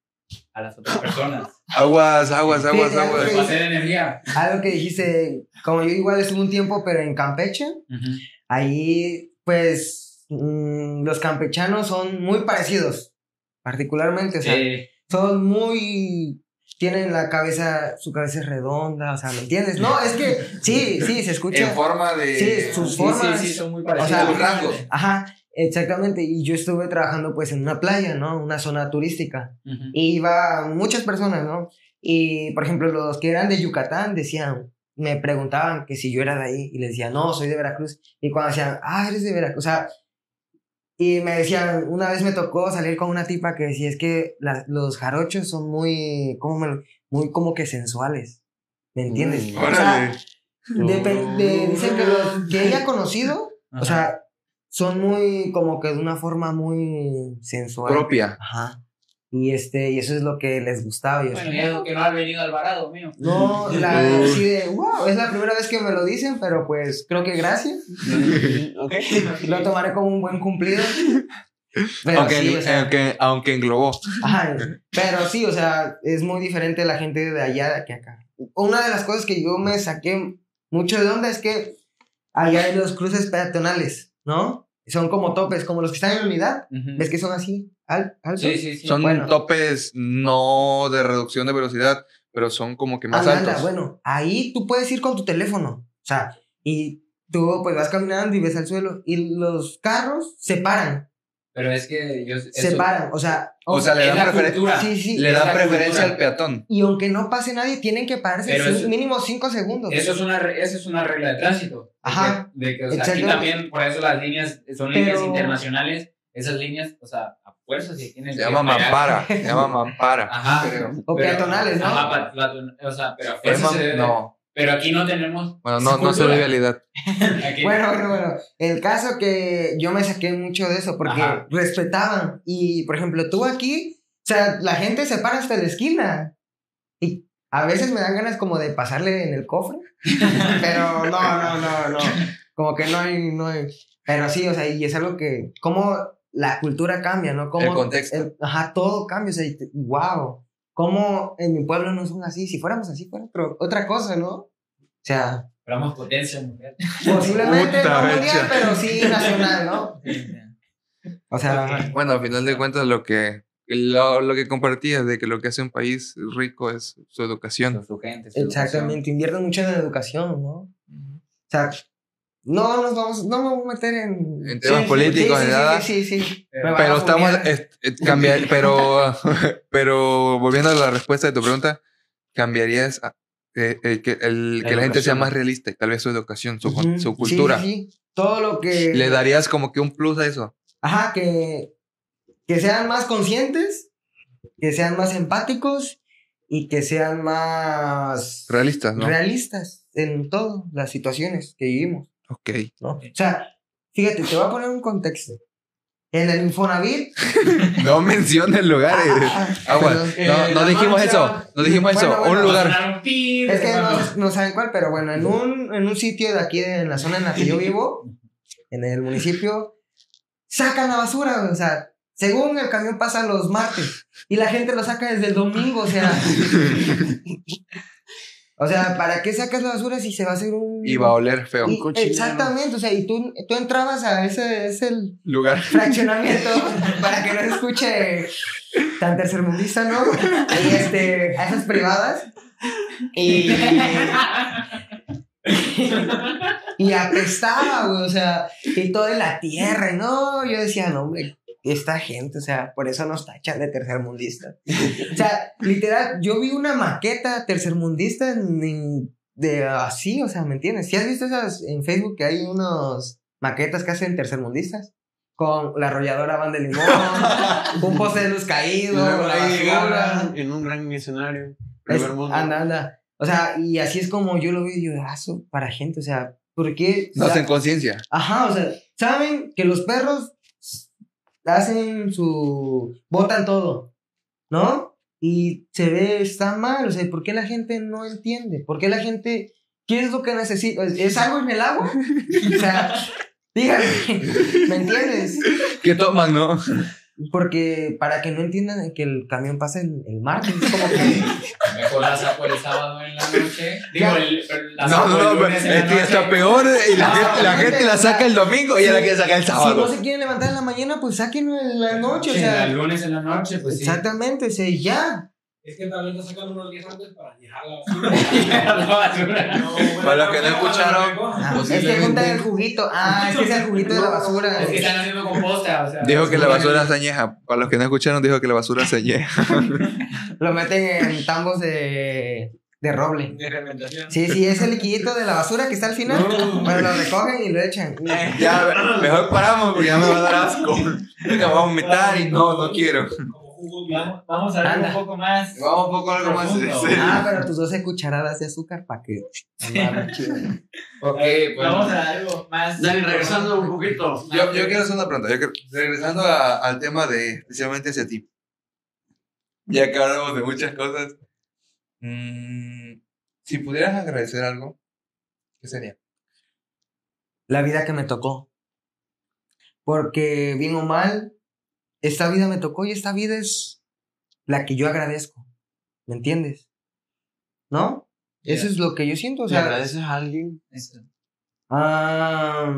a las otras personas. Aguas, aguas, aguas, Sí, aguas. energía. Algo que dijiste, como yo igual estuve un tiempo, pero en Campeche, ahí pues mm, los campechanos son muy parecidos, particularmente, o sea, Sí. son muy... Tienen la cabeza, su cabeza es redonda, o sea, ¿me entiendes? No, es que sí, sí, se escucha. En forma de. Sí, sus Sí, formas. sí, sí, son muy O parecidos. sea, Sus rasgos. Ajá, exactamente. Y yo estuve trabajando pues en una playa, ¿no? Una zona turística. Ujú. Y iba muchas personas, ¿no? Y, por ejemplo, los que eran de Yucatán decían, me preguntaban que si yo era de ahí. Y les decía, no, soy de Veracruz. Y cuando decían, ah, eres de Veracruz. O sea, y me decían, una vez me tocó salir con una tipa que decía, es que la- los jarochos son muy, ¿cómo me lo- Muy como que sensuales. ¿Me entiendes? Mm, o sea, Órale. depe- de- dicen que los que ella ha conocido, Ajá. o sea, son muy, como que de una forma muy sensual. Propia. Ajá. Y este, y eso es lo que les gustaba. Y Bueno, y eso que no ha venido Alvarado, mío. no, la, así de, wow, es la primera vez que me lo dicen, pero pues creo que gracias. Ok. Lo tomaré como un buen cumplido. Pero Aunque, sí, o sea, aunque, aunque englobó. ajá, pero sí, o sea, es muy diferente la gente de allá que acá. Una de las cosas que yo me saqué mucho de onda es que allá hay los cruces peatonales, ¿no? Son como topes, como los que están en la unidad. ¿Ves que son así? Al, altos? Sí, sí, sí. Son Bueno. topes no de reducción de velocidad, pero son como que más Anda, anda, altos. bueno, ahí tú puedes ir con tu teléfono. O sea, y tú pues vas caminando y ves al suelo y los carros se paran, Pero es que yo. se eso- paran. O sea, O sea, le dan la preferen- cultura. sí, sí. Le dan preferencia cultura. al peatón. Y aunque no pase nadie, tienen que pararse Pero eso- mínimo cinco segundos. Eso es una, esa es una regla de tránsito. De Ajá. que- De que, o sea, aquí también, por eso las líneas son Pero- líneas internacionales. Esas líneas, o sea, a fuerzas que tienen Se llama mampara. Se llama mampara. Ajá. Creo. O Pero- peatonales, ¿no? Ajá, o sea, pero a Pero mam- se debe- no. Pero aquí no tenemos. Bueno, no, no cultura. vialidad. Aquí- Bueno, bueno, bueno. El caso que yo me saqué mucho de eso porque Ajá. respetaban. Y, por ejemplo, tú aquí, o sea, la gente se para hasta la esquina. Y a veces me dan ganas como de pasarle en el cofre. pero no, no, no, no. Como que no hay, no hay. Pero sí, o sea, y es algo que, como la cultura cambia, ¿no? Como El contexto. el- ajá, todo cambia. O sea, y te- wow. Como en mi pueblo no son así. Si fuéramos así, fuera otro- otra cosa, ¿no? O sea, Éramos potencia mundial. Posiblemente no mundial, pero sí nacional, ¿no? O sea, Bueno, al final de cuentas, lo que, lo, lo que compartías de que lo que hace un país rico es su educación. Su gente, su exactamente, invierten mucho en educación, ¿no? O sea, no nos vamos, no me voy a meter en... En temas políticos, sí, ni sí, nada. Sí, sí, sí. Pero estamos, eh, cambiar, pero, pero volviendo a la respuesta de tu pregunta, cambiarías a- eh, eh, que, el, La que la gente sea más realista y tal vez su educación, su, sí, cultura. Sí, sí. Todo lo que... ¿Le darías como que un plus a eso? Ajá, que, que sean más conscientes, que sean más empáticos y que sean más Realistas, ¿no? realistas en todas las situaciones que vivimos. Ok. ¿no? O sea, fíjate, te voy a poner un contexto. En el Infonavit. No menciones lugares. Ah, Agua. perdón. Eh, No, no la dijimos eso. No dijimos Bueno, eso. bueno, un lugar. Es que no, no saben cuál, pero bueno, en un, en un sitio de aquí, de- en la zona en la que yo vivo, en el municipio, sacan la basura, o sea, según el camión pasa los martes y la gente lo saca desde el domingo, o sea. o sea, ¿para qué sacas la basura si se va a hacer un. Y va a oler feo. Y- cochinero. exactamente, o sea, y tú, tú entrabas a ese, ese Lugar. fraccionamiento para que no se escuche tan tercermundista, ¿no? Y este, a esas privadas. Y, y apestaba, güey, o sea, y todo en la tierra, y no, yo decía, no, hombre, esta gente, o sea, por eso nos tachan de tercermundista. O sea, literal, yo vi una maqueta tercermundista en- de así, o sea, ¿me entiendes? ¿Si has visto esas en Facebook que hay unos maquetas que hacen tercermundistas? Con la arrolladora van de limón, un poste de luz caído, la basura. en un gran escenario. Es- anda, anda. O sea, y así es como yo lo veo yo, ah, eso para gente, o sea, ¿por qué? No hacen conciencia. Ajá, o sea, saben que los perros hacen su. botan todo, ¿no? Y se ve, está mal, o sea, ¿por qué la gente no entiende? ¿Por qué la gente. ¿Qué es lo que necesita? ¿Es, algo en el agua? O sea, díganme, ¿me entiendes? ¿Qué toman, no? Porque para que no entiendan que el camión pasa el, el martes, es como que Mejor la saco el sábado en la noche. Digo, el, la No, saco no, el no, lunes en la es que está peor y la, Ah, gente, la gente la saca el domingo y ella la quiere sacar el si no sábado. se quieren levantar en la mañana, pues sáquenlo en la noche, o sea, el lunes en la noche, pues sí. exactamente, o sea, y ya. Es que también lo sacan unos días antes para dejar la basura. Para los que no escucharon, Ah, es que juntan el juguito. Ah, es que es el juguito de la basura. Es que están haciendo composta, o sea. Dijo que la basura se añeja. Para los que no escucharon, dijo que la basura se añeja. Lo meten en tambos de, de roble. De fermentación. Sí, sí, es el liquidito de la basura que está al final. Bueno, lo recogen y lo echan. ya, mejor paramos porque ya me va a dar asco. Me voy a vomitar y no, no quiero. Jugo Vamos, vamos a ver un poco más. Vamos un poco algo más. Ah, pero tus 12 cucharadas de azúcar para que. Ok, pues. Vamos a algo más. Dani, regresando un poquito. Yo, yo quiero hacer una pregunta. Yo quiero- regresando a- al tema de, especialmente hacia ti. Ya que hablamos de muchas cosas. mm, si pudieras agradecer algo, ¿qué sería? La vida que me tocó. Porque, bien o mal, esta vida me tocó y esta vida es la que yo agradezco. ¿Me entiendes? ¿No? Eso es lo que yo siento. O ¿Le sea, agradeces a alguien? Ah,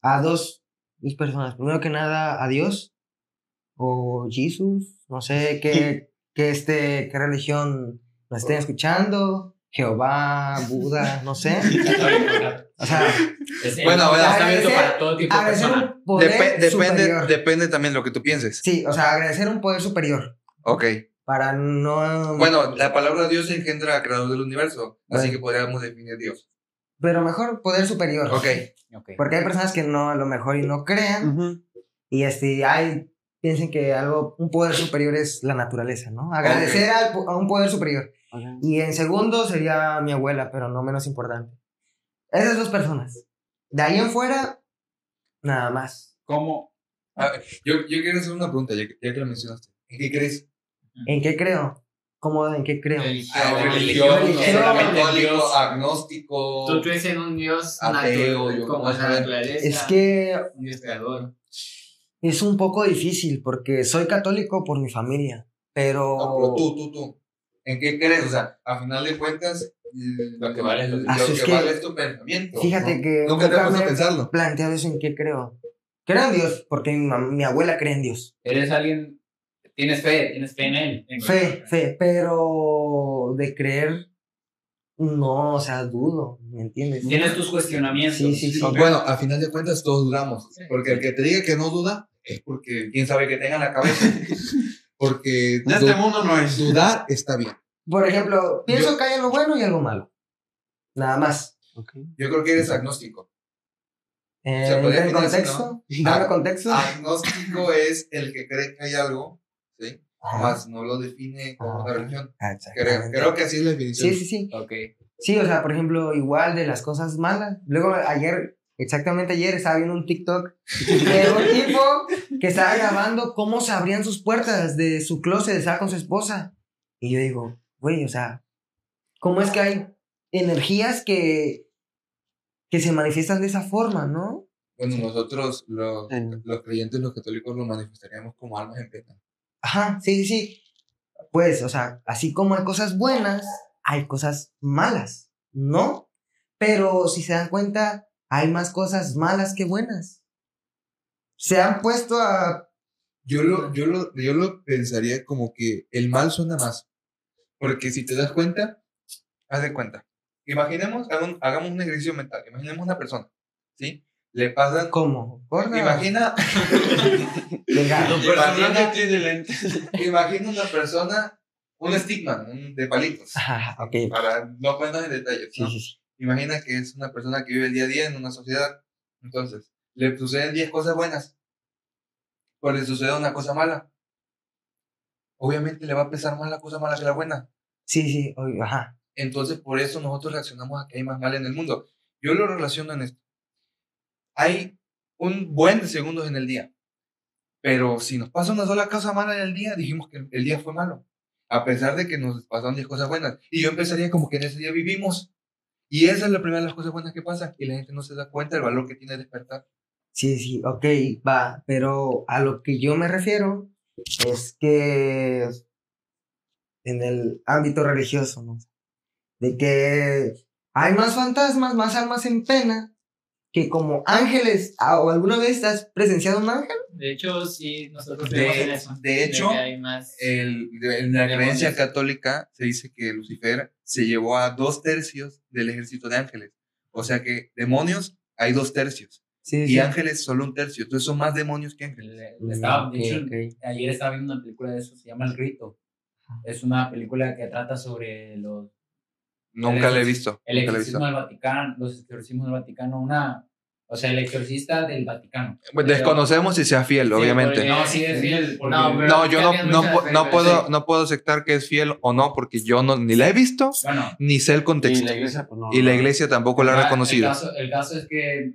a dos, dos personas. Primero que nada, a Dios o Jesús. No sé qué, qué, este, qué religión nos estén escuchando. Jehová, Buda, no sé. O sea, Es- Bueno, bueno, está abierto agradecer- para todo tipo de agradecer un poder depende, superior. depende también de lo que tú pienses. Sí, o sea, agradecer un poder superior. Ok. Para no. Bueno, la palabra Dios engendra creador del universo. Así que podríamos definir Dios. Pero mejor poder superior. Ok. Ok. Porque hay personas que no, a lo mejor y no crean. Y este, hay, piensen que algo, un poder superior es la naturaleza, ¿no? Agradecer al a un poder superior. Y en segundo sería mi abuela, pero no menos importante. Esas dos personas. De ahí en fuera, nada más. ¿Cómo? A ver, yo, yo quiero hacer una pregunta, ya que, ya que lo mencionaste. ¿En qué crees? ¿En qué creo? ¿Cómo en qué creo? Religión. Ah, religión, religión, religión, católico, Dios. agnóstico. Tú crees en un Dios Ateo, yo como como la naturaleza. Es que Un Dios creador. es un poco difícil porque soy católico por mi familia, pero... No, pero tú, tú, tú. ¿En qué crees? O sea, a final de cuentas, Lo que vale es- lo Ah, que, es que- vale es tu pensamiento. Fíjate ¿no? que Nunca te a pensarlo. planteado eso en qué creo. Creo en Dios, porque mi, mi abuela cree en Dios. Eres alguien. Tienes fe, tienes fe en él. En- Fe, fe, pero de creer, no, o sea, dudo, ¿me entiendes? Tienes tus cuestionamientos. Sí, sí, sí. Bueno, a final de cuentas todos dudamos. Porque el que te diga que no duda es porque quién sabe que tenga en la cabeza. Porque En este mundo no es. dudar está bien. Por ejemplo, pienso Yo- que hay algo bueno y algo malo. Nada más. Yo creo que eres agnóstico. Eh, Se podría ¿En contexto? ¿no? ¿Dame contexto? Agnóstico es el que cree que hay algo, ¿sí? Ajá. Más no lo define como una religión. Creo, creo que así es la definición. Sí, sí, sí. Ok. Sí, o sea, por ejemplo, igual de las cosas malas. Luego, ayer, exactamente ayer, estaba viendo un TikTok de un tipo que estaba grabando cómo se abrían sus puertas de su closet, estaba con su esposa. Y yo digo, güey, o sea, ¿cómo es que hay energías que, que se manifiestan de esa forma, no? Bueno, nosotros los, los creyentes, los católicos, lo manifestaríamos como almas en pena. Ajá, sí, sí, sí. Pues, o sea, así como hay cosas buenas, hay cosas malas, ¿no? Pero si se dan cuenta, hay más cosas malas que buenas. Se han puesto a... Yo lo, yo, lo, yo lo pensaría como que el mal suena más. Porque si te das cuenta, haz de cuenta. Imaginemos, hagamos, hagamos un ejercicio mental. Imaginemos una persona, ¿sí? Le pasan... ¿Cómo? Gorda. Imagina, lentes. imagina una persona, un stickman, un de palitos. Ajá, ok. Para no ponernos en detalles, Sí, ¿no? sí, sí. Imagina que es una persona que vive el día a día en una sociedad. Entonces, le suceden 10 cosas buenas. O le sucede una cosa mala. Obviamente le va a pesar más la cosa mala que la buena. Sí, sí, oye, ajá. Entonces, por eso nosotros reaccionamos a que hay más mal en el mundo. Yo lo relaciono en esto. Hay un buen de segundos en el día. Pero si nos pasa una sola cosa mala en el día, dijimos que el día fue malo. A pesar de que nos pasaron 10 cosas buenas. Y yo empezaría como que en ese día vivimos. Y esa es la primera de las cosas buenas que pasa. Y la gente no se da cuenta del valor que tiene despertar. Sí, sí, ok, va, pero a lo que yo me refiero es que en el ámbito religioso, ¿no? De que hay más fantasmas, más almas en pena, que como ángeles, ah, ¿o alguna vez has presenciado un ángel? De hecho, sí, nosotros De- en eso. de hecho, que hay más. El, de- en la creencia católica se dice que Lucifer se llevó a dos tercios del ejército de ángeles. O sea que demonios hay dos tercios Sí, y sí. ángeles solo un tercio. Entonces son más demonios que ángeles. Le- le estaba- de hecho, ok. ayer estaba viendo una película de eso, se llama El Rito. Es una película que trata sobre los, Nunca le he visto. el exorcismo del Vaticano, los exorcismos del Vaticano, una, o sea, el exorcista del Vaticano. Pues desconocemos si sea fiel, obviamente. porque- No, sí es fiel. porque- No, pero- No, yo no, no, puedo, sí. no puedo aceptar que es fiel o no, porque yo no, ni la he visto, Bueno, ni sé el Y contexto. la iglesia, pues no. Y la iglesia tampoco la ha reconocido. El caso, el caso es que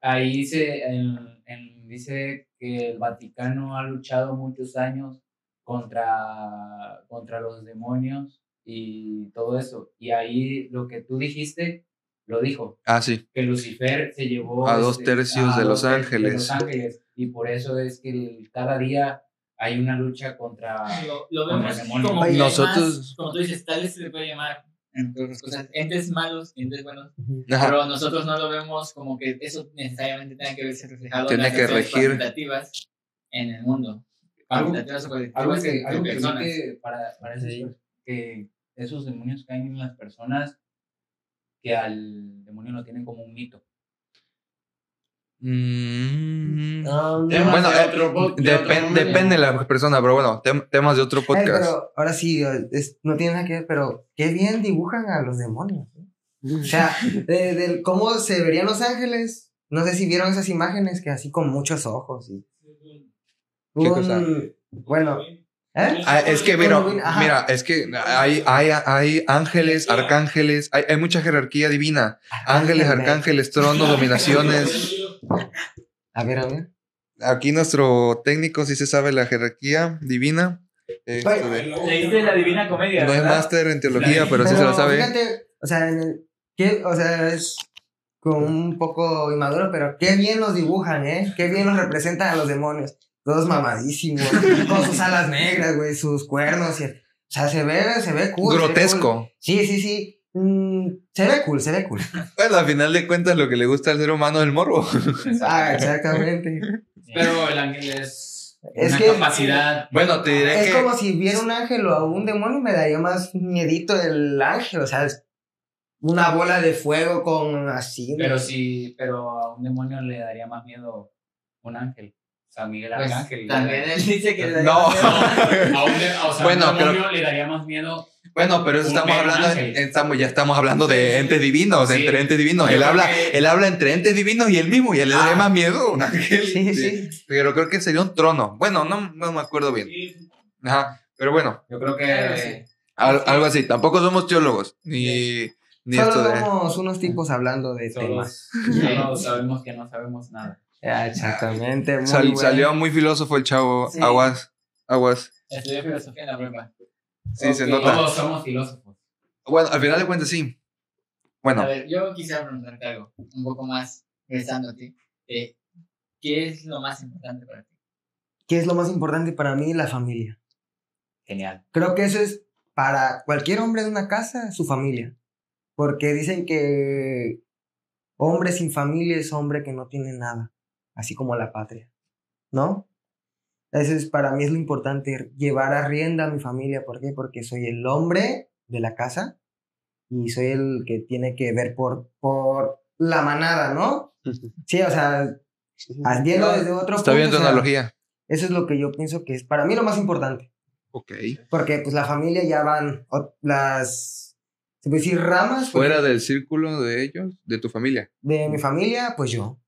ahí se en- en- dice que el Vaticano ha luchado muchos años contra, contra los demonios y todo eso. Y ahí lo que tú dijiste, lo dijo, Ah, sí. que Lucifer se llevó A dos este, tercios a de dos los ángeles. los ángeles. Y por eso es que el- cada día hay una lucha contra... Lo, lo Contra vemos demonios. como que Nosotros- más, como tú dices, tal vez se le puede llamar, entre otras cosas, entes malos, entes buenos, Ajá. pero nosotros no lo vemos como que eso necesariamente tenga que verse reflejado Tiene en las que regir. cuantitativas en el mundo. Algo- o algo de- que, de algo que, para, para Sí. per- que esos demonios caen en las personas que al demonio lo tienen como un mito. Mm. No. Temas Bueno, de eh, otro de depende de la persona, pero bueno, tem- temas de otro Eh, podcast. pero ahora sí, es- no tiene nada que ver, pero qué bien dibujan a los demonios. ¿eh? O sea, de, del cómo se verían los ángeles. No sé si vieron esas imágenes que así con muchos ojos. Y ¿Qué un- cosa? Bueno, ¿eh? Ah, es que, mira, mira, es que hay, hay, hay ángeles, arcángeles, hay, hay mucha jerarquía divina. Ángeles, arcángeles, tronos, dominaciones. A ver, a ver. Aquí nuestro técnico sí se sabe la jerarquía divina. De- Leíste la Divina Comedia. no es máster en teología, pero sí se lo sabe. Fíjate, o sea, en el- qué- o sea, es como un poco inmaduro, pero qué bien los dibujan, ¿eh? Qué bien los representan a los demonios. Todos mamadísimos, con sus alas negras, güey, sus cuernos. y- o sea, se ve, se ve cool. ve Grotesco. cool. Sí, sí, sí. Mm, se ve cool, se ve cool. Bueno, al final de cuentas lo que le gusta al ser humano es el morbo. Ah, exactamente. Pero el ángel es, Es una que- capacidad. Bueno, te diré Es que... como si viera un ángel o a un demonio, me daría más miedito el ángel, o sea, es una bola de fuego con así. Pero sí, pero a un demonio le daría más miedo un ángel. San Miguel Pues, Arcángel. también él dice que le No. A un, Bueno, a un demonio le daría más miedo. Bueno, pero eso estamos hablando, estamos, ya estamos hablando de entes divinos, Sí. entre entes divinos. Yo Él habla, que- él habla entre entes divinos y él mismo, y él le daría Ah. más miedo a un ángel. Sí, sí. Pero creo que sería un trono. Bueno, no, no me acuerdo bien. Ajá. Pero bueno, Yo creo que. al- algo así. Tampoco somos teólogos, ni, ni Solo esto de. somos unos tipos hablando de temas. Solo sabemos que no sabemos nada. Ah, Exactamente. muy Sal-. Salió muy filósofo el chavo. Sí. Aguas, aguas. Estudió filosofía en la prepa. Sí, se nota. Todos somos filósofos. Bueno, al final de cuentas sí. Bueno, A ver, yo quisiera preguntarte algo, un poco más regresando a ti. Eh, ¿Qué es lo más importante para ti? ¿Qué es lo más importante para mí? La familia. Genial. Creo que eso es para cualquier hombre de una casa, su familia. Porque dicen que hombre sin familia es hombre que no tiene nada, así como la patria. ¿No? Eso es para mí es lo importante, llevar a rienda a mi familia. ¿Por qué? Porque soy el hombre de la casa y soy el que tiene que ver por, por la manada, ¿no? Sí, o sea, viendo desde otro está punto, bien tu o sea, analogía. Eso es lo que yo pienso que es para mí lo más importante. Ok. Porque pues la familia ya van las, se puede decir ramas. Fuera del círculo de ellos, de tu familia. De mi familia, pues yo.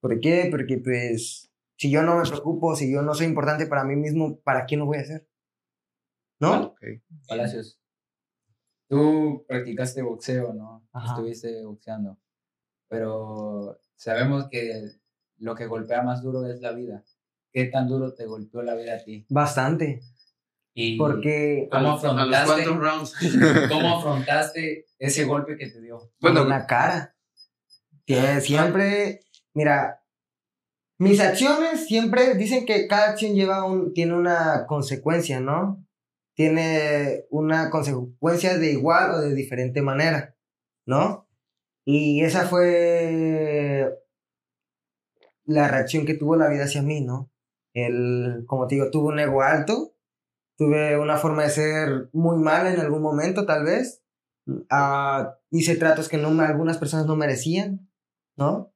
¿Por qué? Porque pues si yo no me preocupo, si yo no soy importante para mí mismo, ¿para quién lo voy a hacer? ¿No? Ok. Palacios. Tú practicaste boxeo, ¿no? Ajá. Estuviste boxeando. Pero sabemos que lo que golpea más duro es la vida. ¿Qué tan duro te golpeó la vida a ti? Bastante. Y Porque ¿Cómo los, a los afrontaste? rounds. ¿Cómo afrontaste ese golpe que te dio? Bueno, en la cara. Que siempre, Mira, mis acciones siempre dicen que cada acción lleva un, tiene una consecuencia, ¿no? Tiene una consecuencia de igual o de diferente manera, ¿no? Y esa fue la reacción que tuvo la vida hacia mí, ¿no? El, como te digo, tuve un ego alto, tuve una forma de ser muy mala en algún momento, tal vez. Ah, hice tratos que no, algunas personas no merecían, ¿no?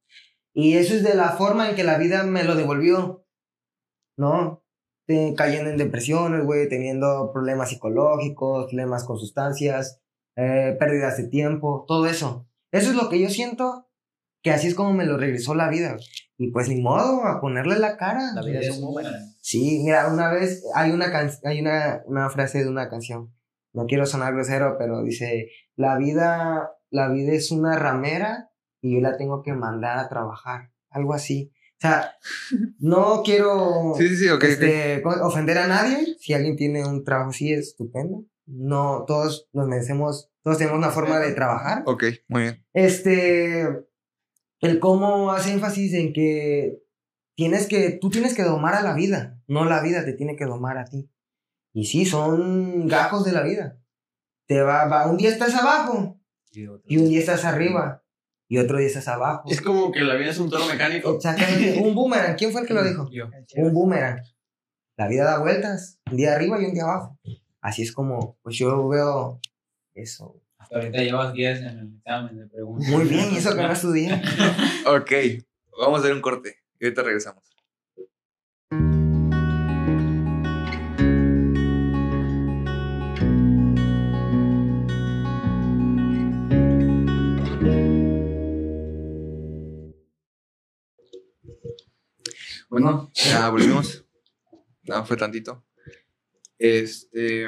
Y eso es de la forma en que la vida me lo devolvió, ¿no? Eh, cayendo en depresiones, güey, teniendo problemas psicológicos, problemas con sustancias, eh, pérdidas de tiempo, todo eso. Eso es lo que yo siento que así es como me lo regresó la vida. Y pues ni modo, a ponerle la cara. La vida es un boomerang. Sí, mira, una vez hay una can hay una, una frase de una canción. No quiero sonar grosero, pero dice, la vida, la vida es una ramera y yo la tengo que mandar a trabajar. Algo así. O sea, no quiero Sí, sí, sí, ok. ok. este, ofender a nadie. Si alguien tiene un trabajo así, es estupendo. No, todos nos merecemos, todos tenemos una forma de trabajar. Ok, muy bien. Este, el cómo hace énfasis en que tienes que, tú tienes que domar a la vida, no la vida te tiene que domar a ti. Y sí, son gajos de la vida. Te va, va, un día estás abajo y un día estás arriba y otro día estás abajo. Es como que la vida es un toro mecánico. Exactamente, un boomerang. ¿Quién fue el que lo dijo? Yo. Un boomerang. La vida da vueltas, un día arriba y un día abajo. Así es como, pues yo veo eso. Hasta ahorita llevas 10 en el examen de preguntas. Muy bien, y eso que no estudié. Ok, vamos a hacer un corte y ahorita regresamos. Bueno, ya volvimos. No, fue tantito. Este.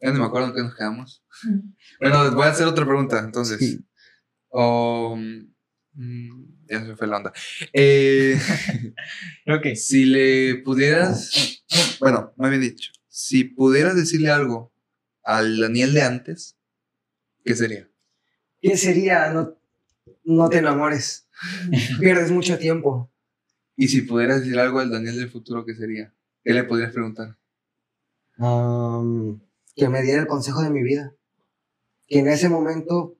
Ya no me acuerdo en qué nos quedamos. Bueno, voy a hacer otra pregunta, entonces. Sí. O, mm, ya se me fue la onda. Eh, Creo que si le pudieras. Bueno, me había dicho. Si pudieras decirle algo al Daniel de antes, ¿qué sería? ¿Qué sería? No, no te enamores. Pierdes mucho tiempo. Y si pudieras decir algo al Daniel del futuro, ¿qué sería? ¿Qué le podrías preguntar? Que me diera el consejo de mi vida. Que en ese momento,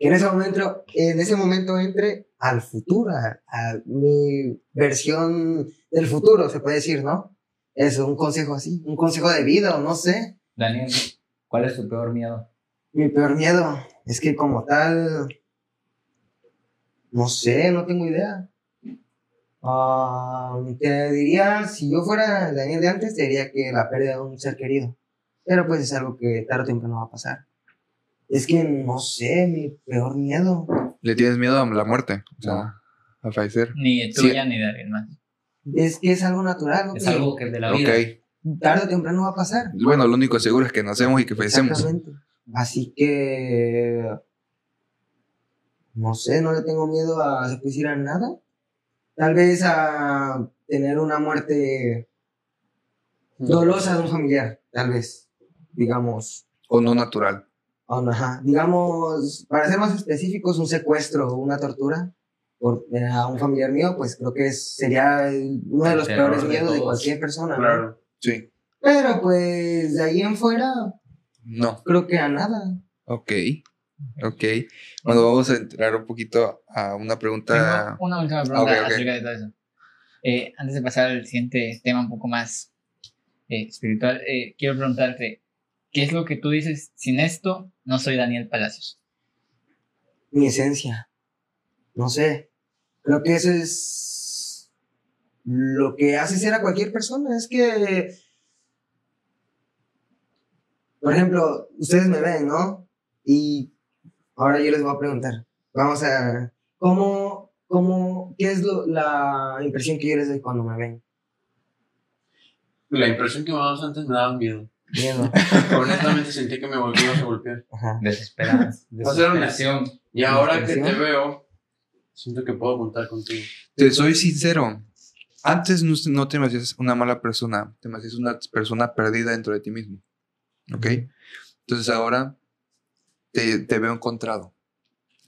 que en ese momento, en ese momento entre al futuro, a, a mi versión del futuro, se puede decir, ¿no? Eso, un consejo así, un consejo de vida, o no sé. Daniel, ¿cuál es tu peor miedo? Mi peor miedo es que como tal, no sé, no tengo idea. Ah, te diría, si yo fuera Daniel de antes, te diría que la pérdida de un ser querido. Pero pues es algo que tarde o temprano va a pasar. Es que no sé, mi peor miedo. ¿Le tienes miedo a la muerte? O sea, a fallecer. Ni tuya ni de alguien más. Es que es algo natural. ¿no? Es algo que es de la vida. Tarde o temprano va a pasar. Bueno, lo único seguro es que nacemos y que fallecemos. Así que. No sé, no le tengo miedo a decir, a nada. Tal vez a tener una muerte dolosa de un familiar, tal vez. Digamos. O no natural. o no, ajá, digamos, para ser más específicos, un secuestro o una tortura por, eh, a un familiar mío, pues creo que es- sería uno de los terror peores de miedos de cualquier persona. ¿no? Claro. Sí. Pero pues de ahí en fuera, No. creo que a nada. Ok. Ok. Bueno, vamos a entrar un poquito a una pregunta. Tengo una última pregunta Ok, ok. acerca de todo eso. Eh, antes de pasar al siguiente tema un poco más eh, espiritual, eh, quiero preguntarte, ¿qué es lo que tú dices? Sin esto, no soy Daniel Palacios. Mi esencia. No sé. Creo que eso es lo que hace ser a cualquier persona. Es que, por ejemplo, ustedes me ven, ¿no? Y ahora yo les voy a preguntar. Vamos a... ¿Cómo, cómo, qué es lo- la impresión que yo les doy cuando me ven? La impresión que me dabas antes me daba miedo. Miedo. Honestamente sentí que me volvías a golpear. Ajá. Desesperanza. Va a ser una- Desesperación. Y ahora que te veo, siento que puedo contar contigo. Te soy sincero. Antes no, no te me hacías una mala persona, te me hacías una persona perdida dentro de ti mismo. ¿Ok? Entonces ahora te, te veo encontrado.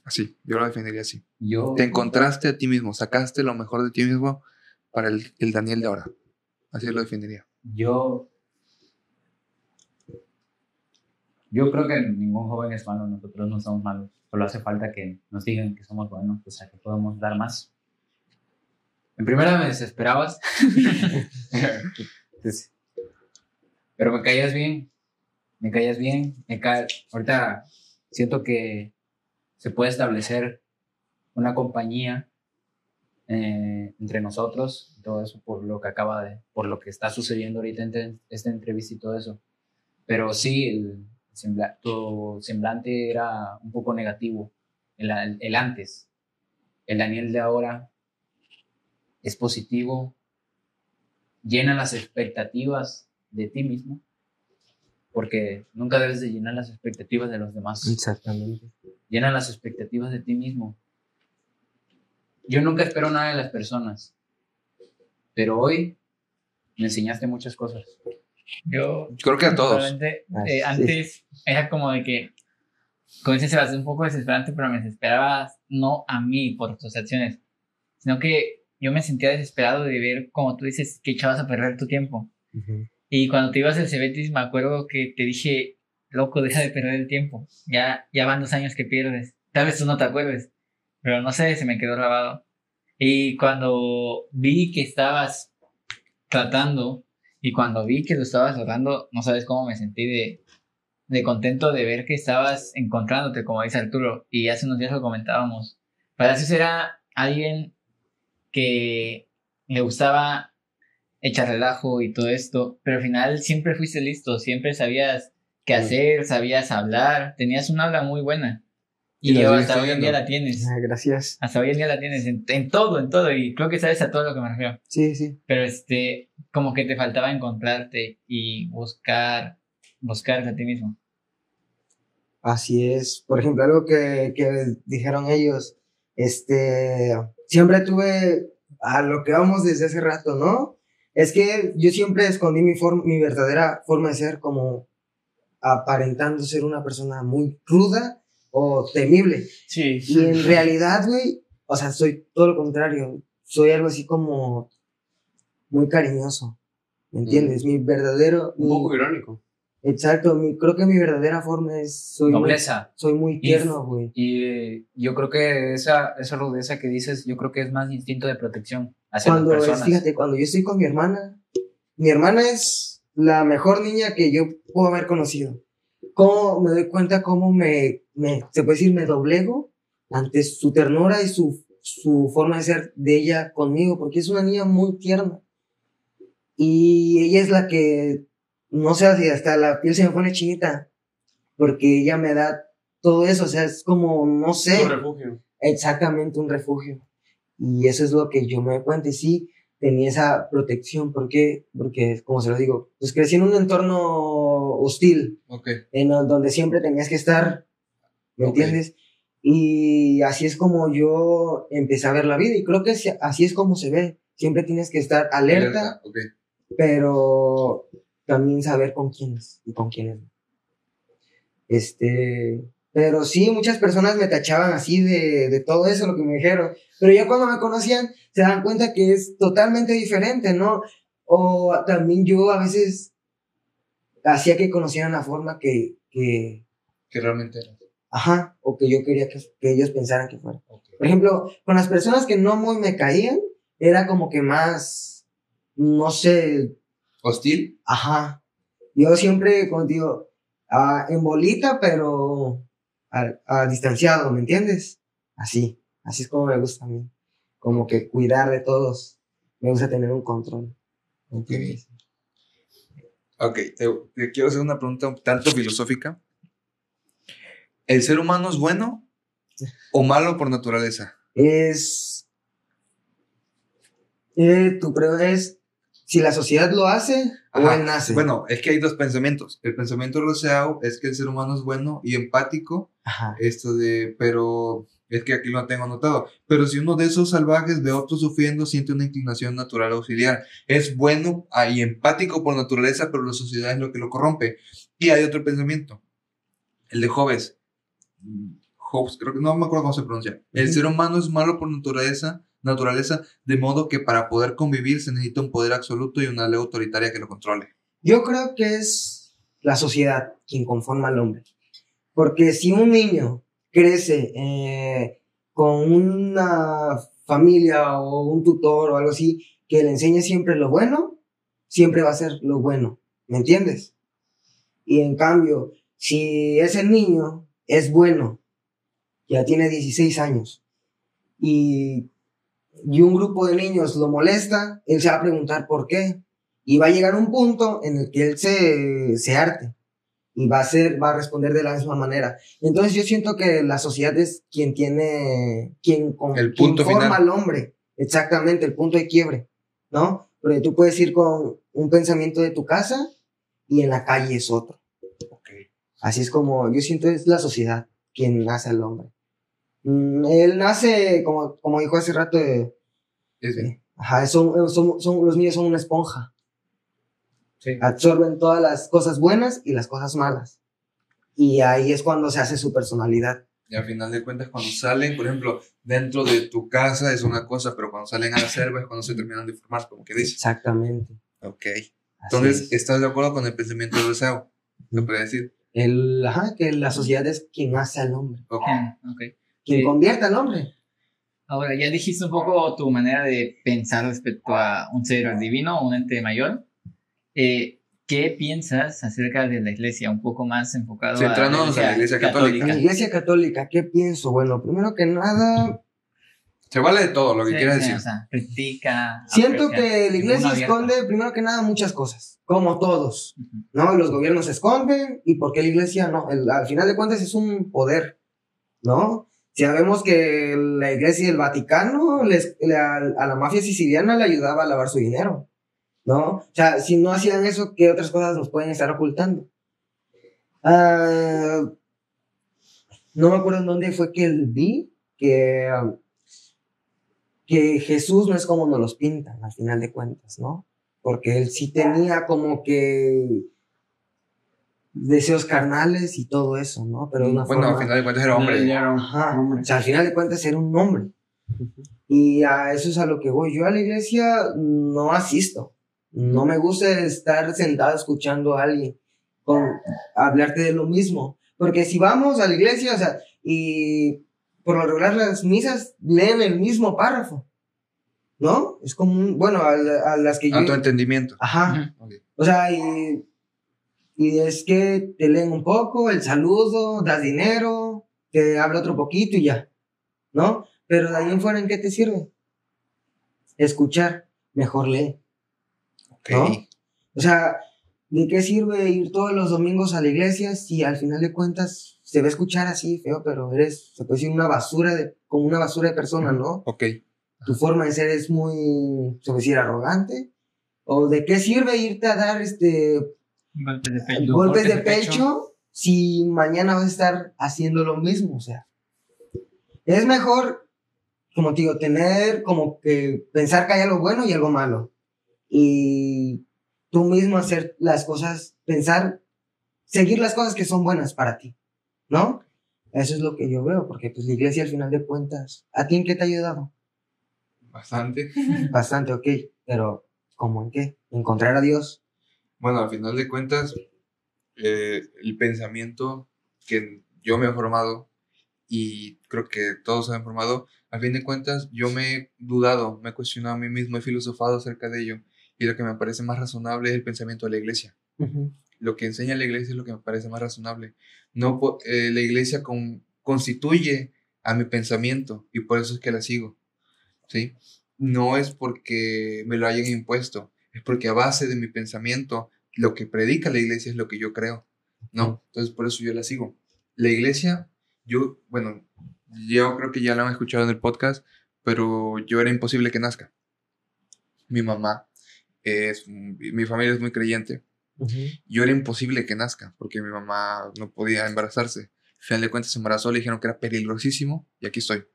Así, yo lo definiría así. Yo, Te encontraste a ti mismo, sacaste lo mejor de ti mismo para el, el Daniel de ahora. Así lo definiría. yo, yo creo que ningún joven es malo, nosotros no somos malos. Solo hace falta que nos digan que somos buenos, o sea, que podemos dar más. En primera me desesperabas, Entonces, pero me caías bien, me caías bien, me ca- ahorita siento que se puede establecer una compañía eh, entre nosotros, todo eso por lo que acaba de, por lo que está sucediendo ahorita entre esta entrevista y todo eso. Pero sí, el tu semblante era un poco negativo, el antes. El Daniel de ahora es positivo, llena las expectativas de ti mismo, porque nunca debes de llenar las expectativas de los demás Exactamente. llena las expectativas de ti mismo. Yo nunca espero nada de las personas, pero hoy me enseñaste muchas cosas. Yo Creo que a todos. Ah, eh, sí. antes era como de que, como dices, Sebastián, un poco desesperante, pero me desesperaba no a mí por tus acciones, sino que yo me sentía desesperado de ver, como tú dices, que echabas a perder tu tiempo. Ujú. Y cuando te ibas al Cebetis, me acuerdo que te dije, loco, deja de perder el tiempo. Ya, ya van dos años que pierdes. Tal vez tú no te acuerdes, pero no sé, se me quedó grabado. Y cuando vi que estabas tratando y cuando vi que lo estabas logrando, no sabes cómo me sentí de, de contento de ver que estabas encontrándote, como dice Arturo. Y hace unos días lo comentábamos. Palacios era alguien que le gustaba echar relajo y todo esto, pero al final siempre fuiste listo, siempre sabías qué hacer, sabías hablar, tenías un habla muy buena. Y hasta hoy en día la tienes. Ah, Gracias. Hasta hoy en día la tienes en, en todo, en todo. Y creo que sabes a todo lo que me refiero. Sí, sí. Pero este, como que te faltaba encontrarte y buscar, buscarte a ti mismo. Así es. Por ejemplo, algo que, que dijeron ellos, este, siempre tuve a lo que vamos desde hace rato, ¿no? Es que yo siempre escondí mi, forma, mi verdadera forma de ser como aparentando ser una persona muy ruda o temible. Sí. Y en realidad, güey, o sea, soy todo lo contrario. Soy algo así como muy cariñoso. ¿Me entiendes? Mi verdadero... Un mi- poco irónico. Exacto, mi, creo que mi verdadera forma es... Soy muy, Nobleza. soy muy tierno, güey. Y eh, yo creo que esa, esa rudeza que dices, yo creo que es más instinto de protección hacia Cuando, las es, personas. fíjate, cuando yo estoy con mi hermana, mi hermana es la mejor niña que yo puedo haber conocido. Cómo me doy cuenta cómo me, me se puede decir, me doblego ante su ternura y su, su forma de ser de ella conmigo, porque es una niña muy tierna. Y ella es la que, no sé, si hasta la piel se me pone chinita, porque ella me da todo eso, o sea, es como, no sé. Un refugio. exactamente un refugio. Y eso es lo que yo me doy cuenta. Y sí, tenía esa protección. ¿Por qué? Porque, como se lo digo, pues crecí en un entorno hostil, Ok. en donde siempre tenías que estar, ¿me entiendes? Y así es como yo empecé a ver la vida. Y creo que así- es como se ve. Siempre tienes que estar alerta, Ok. pero también saber con quiénes y con quiénes no. Este, pero sí, muchas personas me tachaban así de, de todo eso, lo que me dijeron. Pero ya cuando me conocían, se dan cuenta que es totalmente diferente, ¿no? O también yo a veces hacía que conocieran la forma que, que Que realmente era. ajá, o que yo quería que, que ellos pensaran que fuera. Por ejemplo, con las personas que no muy me caían, era como que más, no sé, ¿Hostil? Ajá. Yo siempre, como digo, ah, en bolita, pero a, a distanciado, ¿me entiendes? Así, así es como me gusta a mí. Como que cuidar de todos. Me gusta tener un control. ¿me Ok. Ok, te, te quiero hacer una pregunta un tanto filosófica. ¿El ser humano es bueno o malo por naturaleza? Es. Eh, tu pregunta es si la sociedad lo hace o Ajá. él nace. Bueno, es que hay dos pensamientos. El pensamiento roseado es que el ser humano es bueno y empático. Ajá. Esto de, pero es que aquí lo tengo anotado. Pero si uno de esos salvajes ve a otro sufriendo, siente una inclinación natural auxiliar. Es bueno ah, y empático por naturaleza, pero la sociedad es lo que lo corrompe. Y hay otro pensamiento, el de Hobbes. Hobbes, creo que no me acuerdo cómo se pronuncia. El ser humano es malo por naturaleza, naturaleza, de modo que para poder convivir se necesita un poder absoluto y una ley autoritaria que lo controle. Yo creo que es la sociedad quien conforma al hombre. Porque si un niño crece eh, con una familia o un tutor o algo así que le enseñe siempre lo bueno, siempre va a ser lo bueno. ¿Me entiendes? Y en cambio, si ese niño es bueno, ya tiene 16 años, y, y un grupo de niños lo molesta, él se va a preguntar por qué. Y va a llegar un punto en el que él se, se arte y va a ser, va a responder de la misma manera. Entonces yo siento que la sociedad es quien tiene, quien, con, El quien punto forma final. al hombre. Exactamente, el punto de quiebre, ¿no? Porque tú puedes ir con un pensamiento de tu casa y en la calle es otro. Así es como yo siento es la sociedad quien nace al hombre. Mm, él nace, como, como dijo hace rato, eh, Es bien. ajá, son, son, son, los niños son una esponja. Sí. Absorben todas las cosas buenas y las cosas malas. Y ahí es cuando se hace su personalidad. Y al final de cuentas, cuando salen, por ejemplo, dentro de tu casa es una cosa, pero cuando salen a la selva es cuando se terminan de formar, como que dices. Exactamente. Ok. Así Entonces, es. ¿estás de acuerdo con el pensamiento del deseo? ¿Lo puede decir? El, ajá, que la sociedad es quien hace al hombre, Ok. Ok. Quien Sí. convierte al hombre. Ahora, ya dijiste un poco tu manera de pensar respecto a un ser divino, un ente mayor. Eh, ¿Qué piensas acerca de la iglesia? Un poco más enfocado Centrándonos en la Iglesia Católica. En la iglesia católica, ¿qué pienso? Bueno, primero que nada, Se vale de todo lo que Sí, quieras sí, decir. O sea, critica. siento aprecia, que la iglesia esconde, primero que nada, muchas cosas, como todos. Ujú. ¿no? Y los gobiernos se esconden, ¿y por qué la iglesia no? El- al final de cuentas es un poder, ¿no? Sabemos que la iglesia y el Vaticano les, le- a, la mafia siciliana le ayudaba a lavar su dinero, ¿no? O sea, si no hacían eso, ¿qué otras cosas nos pueden estar ocultando? Ah, no me acuerdo en dónde fue que vi que, que Jesús no es como nos los pintan, al final de cuentas, ¿no? porque él sí tenía como que deseos carnales y todo eso, ¿no? Pero de una Bueno, forma... al final de cuentas era hombre. Era un Ajá. hombre. O sea, al final de cuentas era un hombre. Y a eso es a lo que voy. Yo a la iglesia no asisto. No me gusta estar sentado escuchando a alguien con, hablarte de lo mismo. Porque si vamos a la iglesia, o sea, y por lo regular las misas leen el mismo párrafo. ¿No? Es como un, bueno, a, a las que yo... A tu entendimiento. Ajá. Ok. O sea, y, y es que te leen un poco, el saludo, das dinero, te habla otro poquito y ya, ¿no? Pero de ahí en fuera, ¿en qué te sirve? Escuchar, mejor lee, Ok. ¿no? O sea, ¿de qué sirve ir todos los domingos a la iglesia si al final de cuentas se va a escuchar así feo, pero eres, se puede decir, una basura de, como una basura de persona, ¿no? Ok. tu forma de ser es muy, se puede decir, arrogante. ¿O de qué sirve irte a dar este Golpes de pecho. golpes de pecho si mañana vas a estar haciendo lo mismo? O sea, es mejor, como te digo, tener como que pensar que hay algo bueno y algo malo. Y tú mismo hacer las cosas, pensar, seguir las cosas que son buenas para ti, ¿no? Eso es lo que yo veo, porque pues la iglesia al final de cuentas, ¿a ti en qué te ha ayudado? Bastante. Bastante, ok, pero ¿cómo en qué? Encontrar a Dios. Bueno, al final de cuentas, eh, el pensamiento que yo me he formado y creo que todos se han formado, al fin de cuentas yo me he dudado, me he cuestionado a mí mismo, he filosofado acerca de ello y lo que me parece más razonable es el pensamiento de la iglesia. Lo que enseña la iglesia es lo que me parece más razonable. No, eh, la iglesia con- constituye a mi pensamiento y por eso es que la sigo. ¿sí? No es porque me lo hayan impuesto, es porque a base de mi pensamiento, lo que predica la iglesia es lo que yo creo, ¿no? Entonces por eso yo la sigo. La iglesia, yo, bueno, yo creo que ya lo han escuchado en el podcast, pero yo era imposible que nazca. Mi mamá es, mi familia es muy creyente. Yo era imposible que nazca, porque mi mamá no podía embarazarse. Al final de cuentas se embarazó, le dijeron que era peligrosísimo y aquí estoy.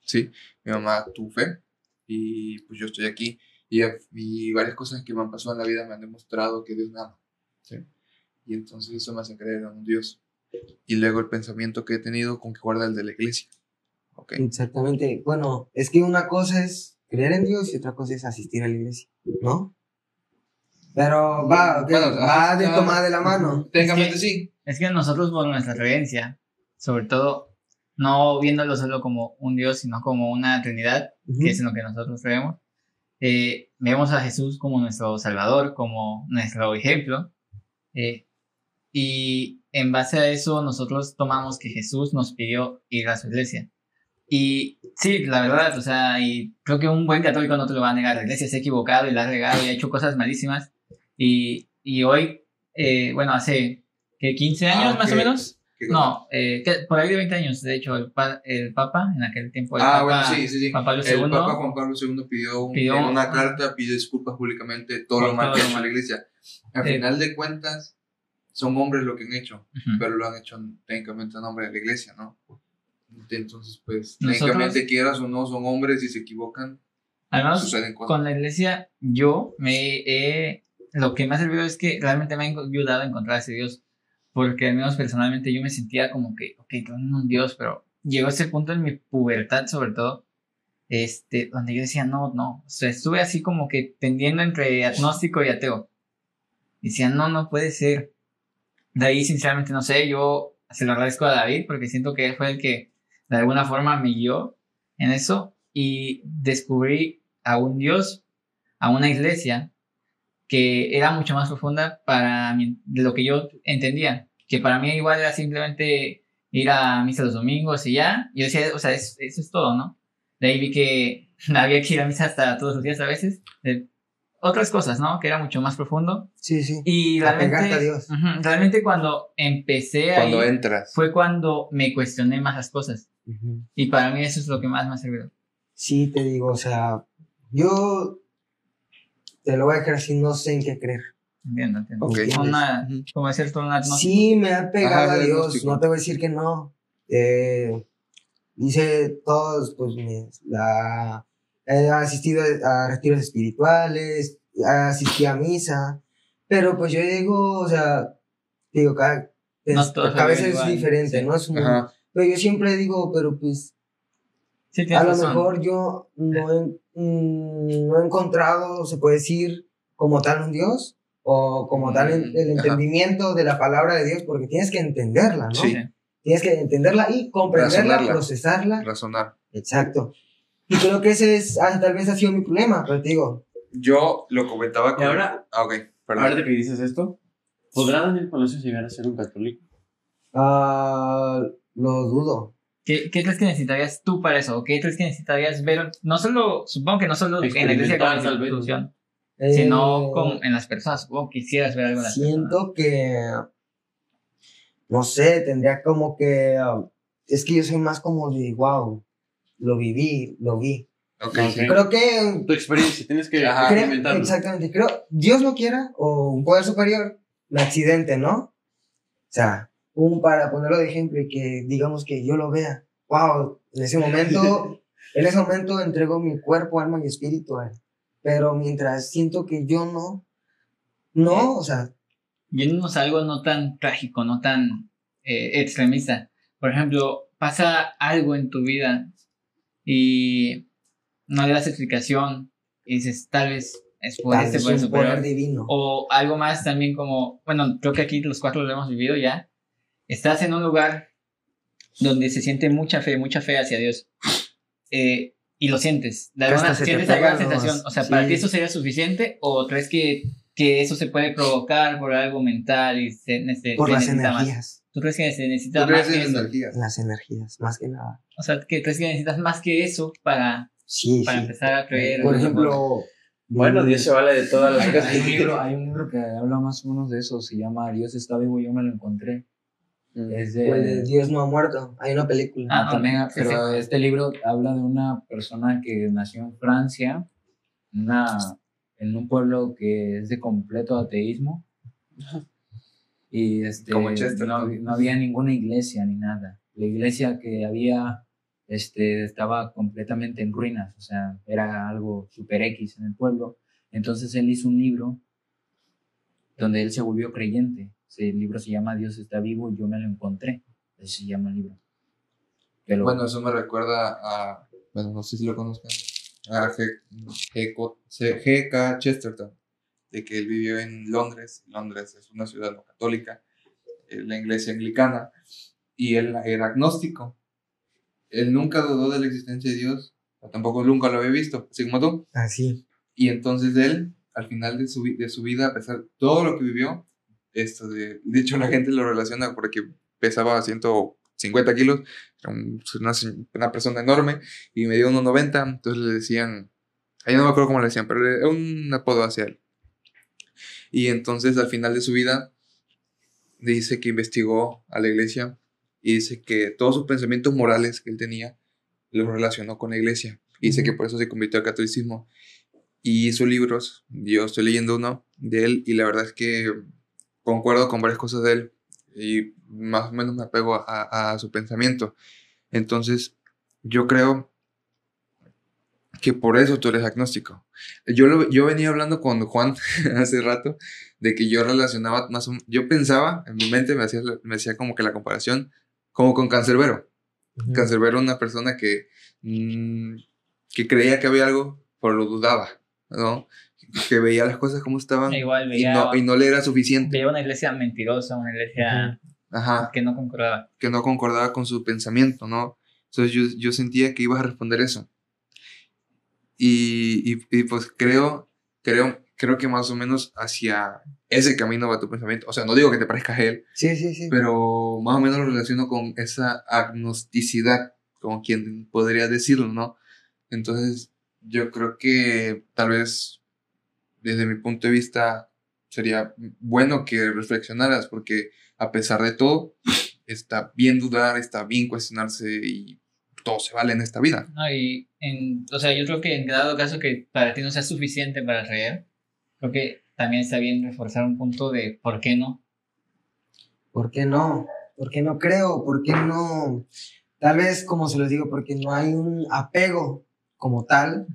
¿Sí? Mi mamá tuvo fe y pues yo estoy aquí. Y, y varias cosas que me han pasado en la vida me han demostrado que Dios me ama. ¿sí? Y entonces eso me hace creer en un Dios. y luego el pensamiento que he tenido con que guarda el de la iglesia. Ok. Exactamente. Bueno, es que una cosa es creer en Dios y otra cosa es asistir a la iglesia, ¿no? Pero va, Bueno, va de tomada de la mano. Técnicamente Es que- sí. Es que nosotros por nuestra creencia, sobre todo no viéndolo solo como un Dios, sino como una Trinidad, Ujú. que es en lo que nosotros creemos, eh, vemos a Jesús como nuestro Salvador, como nuestro ejemplo, eh, y en base a eso nosotros tomamos que Jesús nos pidió ir a su iglesia. Y sí, la verdad, o sea, y creo que un buen católico no te lo va a negar, la iglesia se ha equivocado y la ha regado y ha hecho cosas malísimas, y, y hoy, eh, bueno, hace ¿qué, 15 años Ah, más o menos, ¿Qué no, eh, que- por ahí de 20 años, de hecho, el, pa- el Papa, en aquel tiempo, el Ah, Papa, bueno, sí, sí, sí. Juan Pablo el II, Papa Juan Pablo II pidió, un- Pidió- una carta, pidió disculpas públicamente todo lo mal que ha hecho la iglesia. Al Sí. final de cuentas, son hombres lo que han hecho, Ujú. pero lo han hecho técnicamente en nombre de la iglesia, ¿no? Entonces, pues, Nosotros- técnicamente quieras o no, son hombres y se equivocan, cosas. con la iglesia, yo me he, lo que me ha servido es que realmente me ha ayudado a encontrar a ese Dios, porque al menos personalmente yo me sentía como que, ok, en un Dios, pero llegó ese punto en mi pubertad sobre todo, este, donde yo decía, no, no, o sea, estuve así como que tendiendo entre agnóstico y ateo. Decía, no, no puede ser. De ahí, sinceramente, no sé, yo se lo agradezco a David porque siento que él fue el que de alguna forma me guió en eso y descubrí a un Dios, a una iglesia que era mucho más profunda para mí, de lo que yo entendía, que para mí igual era simplemente ir a misa los domingos y ya, yo decía, o sea, es- eso es todo, ¿no? De ahí vi que había que ir a misa hasta todos los días a veces, otras cosas, ¿no? Que era mucho más profundo. Sí, sí. Y realmente, a Dios. Realmente cuando empecé Cuando ahí, entras. fue cuando me cuestioné más las cosas. Y para mí eso es lo que más me ha servido. Sí, te digo, o sea, yo te lo voy a dejar así, no sé en qué creer. Entiendo, entiendo. Ok. Una, como decir tú, una Sí, me ha pegado Ajá, a Dios, no te voy a decir que no. Eh, hice todos, pues, mi- la, he asistido a retiros espirituales, asistí a misa, pero pues yo digo, o sea, digo, cada, es- cada vez es igual, diferente, sí. ¿no? Es un- pero yo siempre digo, pero pues Sí, a lo mejor yo no he, mm, no he encontrado, se puede decir, como tal un Dios o como tal el, el entendimiento de la palabra de Dios, porque tienes que entenderla, ¿no? Sí. Tienes que entenderla y comprenderla, Razonarla. procesarla. Razonar. Exacto. Y creo que ese es, ah, tal vez ha sido mi problema, pero te digo, Yo lo comentaba con... Y ahora- Ah, ok, perdón. Ahora que dices esto, ¿podrá Daniel Palacios llegar a ser un católico? ah, lo dudo. ¿Qué, ¿Qué crees que necesitarías tú para eso? ¿O ¿Qué crees que necesitarías ver? No solo, supongo que no solo en la iglesia como institución, Eh, sino con, en las personas. Supongo que quisieras ver algo en las personas. Siento que, no sé, tendría como que, es que yo soy más como de, wow, lo viví, lo vi. Ok, Ok. sí. Creo que Tu experiencia, tienes que Ajá. Creo- exactamente, creo, Dios no quiera, o un poder superior, un accidente, ¿no? O sea, un para ponerlo de ejemplo y que digamos que yo lo vea, wow, en ese momento, en ese momento entrego mi cuerpo, alma y espíritu a él. Pero mientras siento que yo no, no, o sea, Yéndonos a algo no tan trágico, no tan eh, extremista. Por ejemplo, pasa algo en tu vida y no le das explicación y dices, tal vez es por tal este poder superior. poder divino. O algo más también como, bueno, creo que aquí los cuatro lo hemos vivido ya. Estás en un lugar donde se siente mucha fe, mucha fe hacia Dios. Eh, y lo sientes. De alguna, se sientes alguna los- sensación. O sea, ¿para ti eso sería suficiente? ¿O crees que, que eso se puede provocar por algo mental y se, se- por se las necesita más? energías, ¿Tú crees que se necesita ¿Tú más que eso? energías? las energías, más que nada. O sea, ¿que ¿crees que necesitas más que eso para, Sí, para sí. empezar a creer? Por ejemplo, Bueno, Dios se vale de todas las Hay, cosas. hay un libro, hay un libro que habla más o menos de eso, se llama Dios está vivo, yo me lo encontré. Es de, pues, Dios no ha muerto, hay una película. Ah, también, sí, pero sí. este libro habla de una persona que nació en Francia, una, en un pueblo que es de completo ateísmo. Y este, Como Chester. no, no había ninguna iglesia ni nada. La iglesia que había este, estaba completamente en ruinas, o sea, era algo super X en el pueblo. Entonces él hizo un libro donde él se volvió creyente El libro se llama Dios está vivo, yo me lo encontré. Así se llama el libro. Lo- Bueno, eso me recuerda a. Bueno, no sé si lo conozcan. A G.K. Chesterton. De que él vivió en Londres. Londres es una ciudad no católica. La iglesia anglicana. Y él era agnóstico. Él nunca dudó de la existencia de Dios. o Tampoco nunca lo había visto. Así como tú. Así. Y entonces él, al final de su, de su vida, a pesar de todo lo que vivió, esto de, de hecho la gente lo relaciona porque pesaba 150 kilos, era un- una, una persona enorme y medía 1,90, entonces le decían, ahí no me acuerdo cómo le decían, pero era un apodo hacia él. Y entonces al final de su vida dice que investigó a la iglesia y dice que todos sus pensamientos morales que él tenía los relacionó con la iglesia. Y dice que por eso se convirtió al catolicismo y hizo libros. Yo estoy leyendo uno de él y la verdad es que concuerdo con varias cosas de él y más o menos me apego a, a su pensamiento. Entonces, yo creo que por eso tú eres agnóstico. Yo, lo- yo venía hablando con Juan hace rato de que yo relacionaba más o yo pensaba, en mi mente me hacía, me hacía como que la comparación como con Cancerbero. Cancerbero una persona que, mm, que creía que había algo, pero lo dudaba, ¿no? Que veía las cosas como estaban Igual y veía, no, y no le era suficiente. veía una iglesia mentirosa, una iglesia Ajá, que no concordaba. que no concordaba con su pensamiento, ¿no? Entonces yo, yo sentía que ibas a responder eso. Y, y, y, pues creo, creo, creo que más o menos hacia ese camino va tu pensamiento. O sea, no digo que te parezcas a él, Sí, sí, sí. pero más o menos lo relaciono con esa agnosticidad, como quien podría decirlo, ¿no? Entonces, yo creo que tal vez desde mi punto de vista sería bueno que reflexionaras, porque a pesar de todo, está bien dudar, está bien cuestionarse y todo se vale en esta vida. No, y en, o sea, yo creo que en dado caso que para ti no sea suficiente para creer, creo que también está bien reforzar un punto de por qué no. ¿Por qué no? ¿Por qué no creo? ¿Por qué no? Tal vez, como se los digo, porque no hay un apego como tal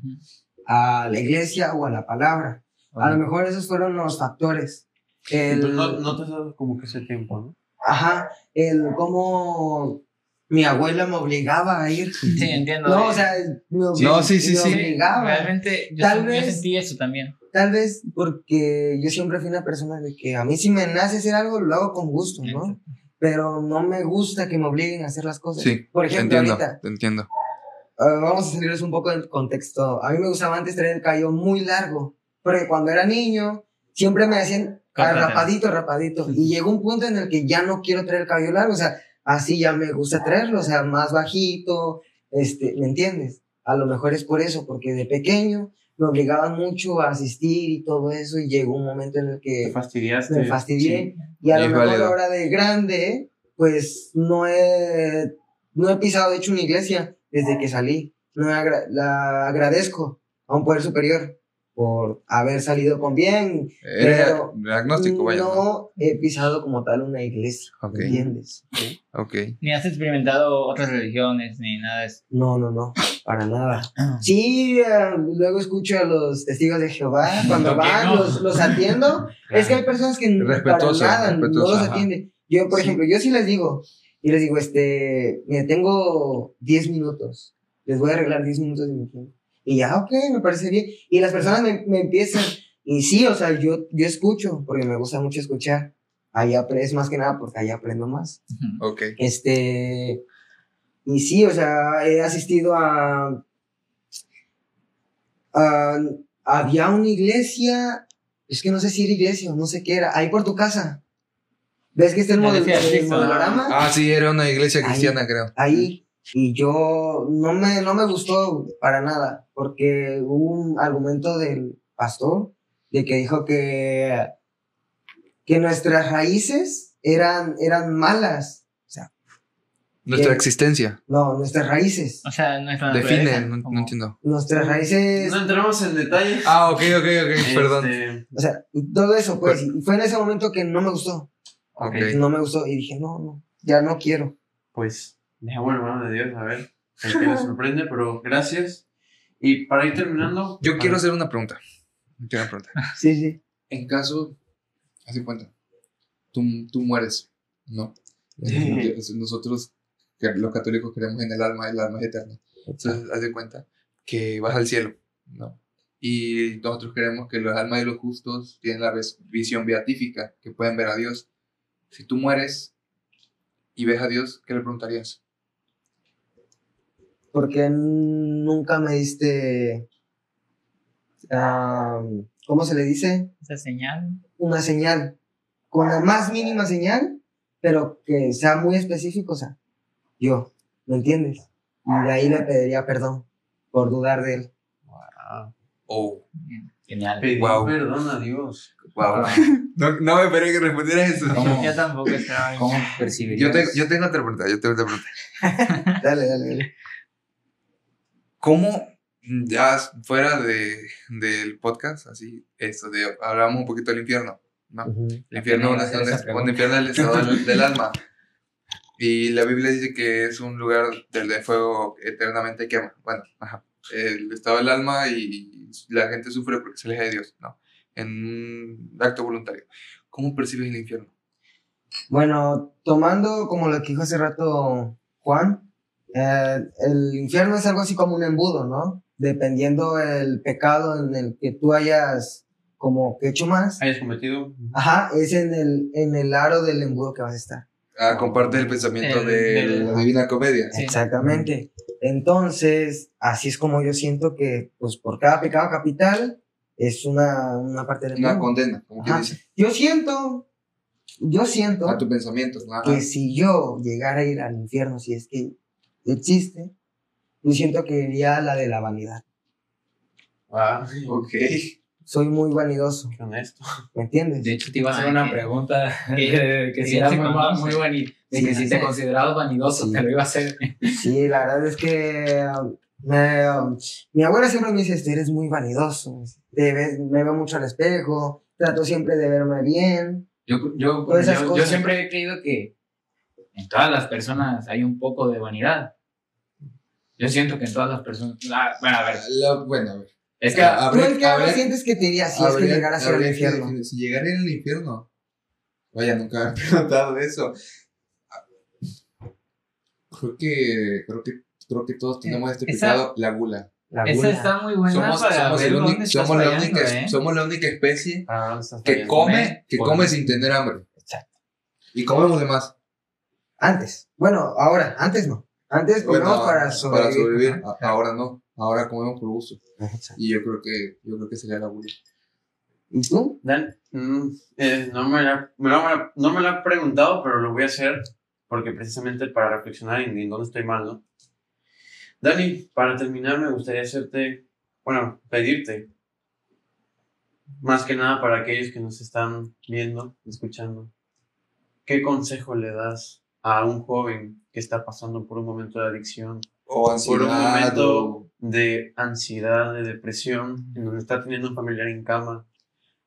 a la iglesia o a la palabra. A lo mejor esos fueron los factores. El, no, no te has dado como que ese tiempo, ¿no? Ajá, el cómo mi abuela me obligaba a ir. Sí, entiendo. No, eh, o sea, me, No, sí, sí, me sí. obligaba. Realmente yo, Tal sen- yo vez- sentí eso también. Tal vez porque yo siempre fui una persona de que a mí si me nace hacer algo, lo hago con gusto, ¿no? Pero no me gusta que me obliguen a hacer las cosas. Sí, Por Te ejemplo, entiendo, ahorita, te entiendo. vamos a salirles un poco del contexto. A mí me gustaba antes traer el cabello muy largo, porque cuando era niño siempre me decían ah, rapadito, rapadito. Y llegó un punto en el que ya no quiero traer el cabello largo, o sea, así ya me gusta traerlo, o sea, más bajito, este, ¿me entiendes? A lo mejor es por eso, porque de pequeño me obligaban mucho a asistir y todo eso, y llegó un momento en el Te que fastidiaste. me fastidié. Y a lo mejor válido. ahora de grande, pues no he, no he pisado, de hecho, una iglesia desde que salí. No agra- la agradezco a un poder superior por haber salido con bien. Eres Pero agnóstico, vaya. ¿no? no he pisado como tal una iglesia, Ok. ¿me entiendes? Ok. Ni has experimentado otras religiones ni nada de eso. No, no, no, para nada. Sí, eh, luego escucho a los testigos de Jehová cuando ¿Por qué van, no? los, los atiendo. Es que hay personas que para Respetuoso, nada respetuoso, no los atienden. Yo, por Sí. ejemplo, yo sí les digo, y les digo, este, mira, tengo 10 minutos, les voy a arreglar 10 minutos de mi tiempo. Y ya, ok, me parece bien. Y las personas me, me empiezan, y sí, o sea, yo, yo escucho, porque me gusta mucho escuchar. Ahí es más que nada porque ahí aprendo más. Ok. Este, y sí, o sea, he asistido a, a- había una iglesia, es que no sé si era iglesia o no sé qué era, ahí por tu casa. ¿Ves que está el, model, el modelorama? Ah, sí, era una iglesia Ahí. cristiana, creo. Ahí. Y yo no me, no me gustó para nada, porque hubo un argumento del pastor de que dijo que, que nuestras raíces eran, eran malas. O sea, Nuestra existencia. no, nuestras raíces. O sea, nuestra Define, naturaleza, no, entiendo. Nuestras raíces, No entramos en detalles. Ah, ok, ok, ok, perdón. Este, o sea, todo eso, pues, y fue en ese momento que no me gustó. Ok. No me gustó y dije, no, no, ya no quiero. pues, dejamos en mano de Dios, a ver el que le sorprende, pero gracias. Y para ir terminando. Yo quiero hacer una pregunta. Quiero una pregunta. Sí, sí. En caso, así cuenta. tú, tú mueres, ¿no? Nosotros, que los católicos, creemos en el alma, el alma es eterna. Entonces, haz de cuenta que vas al cielo, ¿no? Y nosotros creemos que los almas de los justos tienen la visión beatífica, que pueden ver a Dios. Si tú mueres y ves a Dios, ¿qué le preguntarías? Porque nunca me diste. ¿Cómo se le dice? Esa señal. Una señal. Con la más mínima señal, pero que sea muy específico, o sea, yo, ¿me entiendes? Y de ahí le pediría perdón por dudar de él. Oh, Genial. Pedir Wow. perdón a Dios. wow. No, no me esperé que respondieras eso. ¿Cómo, Yo tampoco estaba. cómo Yo, percibirías? te- yo tengo otra pregunta, yo tengo otra pregunta. Dale, dale, dale. ¿Cómo, ya fuera de, del podcast, así, esto de, hablamos un poquito del infierno, ¿no? El infierno Iba a es donde, donde infierno es el estado del, del alma. Y la Biblia dice que es un lugar del de fuego eternamente quema. Bueno, ajá. El estado del alma y la gente sufre porque se aleja de Dios, ¿no? En un acto voluntario. ¿Cómo percibes el infierno? Bueno, tomando como lo que dijo hace rato Juan, eh, el infierno es algo así como un embudo, ¿no? Dependiendo el pecado en el que tú hayas como que hecho más, Hayas cometido. ajá, es en el, en el aro del embudo que vas a estar. Ah, comparte el pensamiento El- de del- la Divina Comedia. Sí. Exactamente. Entonces, así es como yo siento que, pues, por cada pecado capital es una, una parte del Una embudo. condena, como que dice. Yo siento, yo siento A tu pensamiento. ¿no? Ajá. que si yo llegara a ir al infierno, si es que existe, yo siento que iría a la de la vanidad. Ah, Ok. Soy muy vanidoso, qué honesto. ¿me entiendes? De hecho, te iba a hacer una que- pregunta que- que, si era se muy, muy bonito. De Sí, que si te considerabas vanidoso, Sí. te lo iba a hacer. Sí, la verdad es que me, um, mi abuela siempre me dice, "Este, eres muy vanidoso, me veo mucho al espejo, trato siempre de verme bien. Yo, yo, yo, yo siempre he creído que en todas las personas hay un poco de vanidad. Yo siento que en todas las personas. ah, bueno, a ver. La- bueno, a ver. Es que. Ah, ¿Tú en qué ahora habría- sientes que te iría si es que llegaras a al que infierno? definir- Si llegara al infierno. Vaya, nunca me han preguntado eso. Creo que, creo que, creo que todos tenemos este Esa- pecado, la gula. La Esa está muy buena Somos, para somos, ver dónde estás somos, la fallando, única, ¿eh? somos la única especie Ah, ¿dónde estás que come, que come sin tener hambre. Exacto. Y comemos de más. Antes. Bueno, ahora, antes no. Antes Bueno, para sobrevivir. sobrevivir. A- Ahora no. Ahora comemos por gusto. Exacto. Y yo creo que, yo creo que sería la gula. ¿Y tú? Dan, mm, eh, no, me la, me la- no me lo he preguntado, pero lo voy a hacer porque precisamente para reflexionar en, en dónde estoy mal, ¿no? Dani, para terminar me gustaría hacerte, bueno, pedirte, más que nada para aquellos que nos están viendo, escuchando, ¿qué consejo le das a un joven que está pasando por un momento de adicción, O ansiedad. por un momento o- de ansiedad, de depresión, en donde está teniendo un familiar en cama,